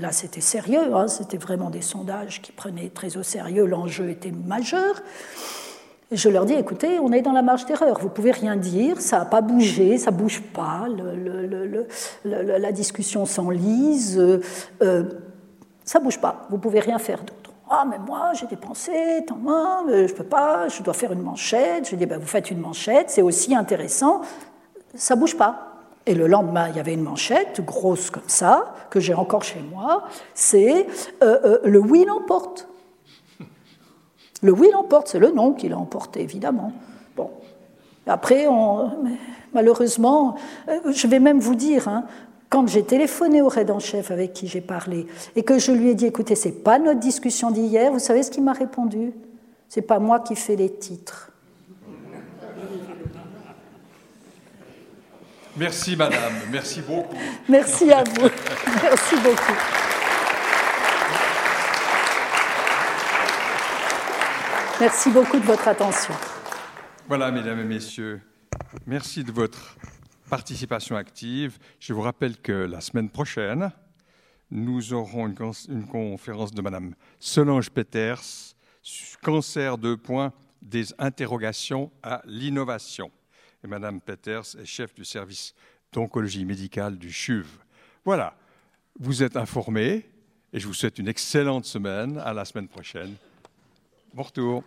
Là, c'était sérieux. Hein. c'était vraiment des sondages qui prenaient très au sérieux. L'enjeu était majeur. je leur dis, écoutez, on est dans la marge d'erreur, vous pouvez rien dire, ça n'a pas bougé, ça bouge pas, la discussion s'enlise. Euh, ça bouge pas, vous pouvez rien faire d'autre. Ah, mais moi, j'ai dépensé, tant je je peux pas, je dois faire une manchette. Je dis, ben, vous faites une manchette, c'est aussi intéressant, ça bouge pas. Et le lendemain, il y avait une manchette grosse comme ça, que j'ai encore chez moi, c'est euh, euh, le oui l'emporte. Le oui l'emporte, c'est le non qui l'a emporté, évidemment. Bon. Après, malheureusement, euh, je vais même vous dire, hein, quand j'ai téléphoné au raid en chef avec qui j'ai parlé et que je lui ai dit écoutez, c'est pas notre discussion d'hier, vous savez ce qu'il m'a répondu? C'est pas moi qui fais les titres. Merci madame, merci beaucoup. Merci à vous. Merci beaucoup. Merci beaucoup de votre attention. Voilà, mesdames et messieurs, merci de votre participation active. Je vous rappelle que la semaine prochaine, nous aurons une, conférence de Madame Solange Peters, cancer de points des interrogations à l'innovation. Et Madame Peters est chef du service d'oncologie médicale du CHUV. Voilà, vous êtes informés et je vous souhaite une excellente semaine. À la semaine prochaine. Bon retour.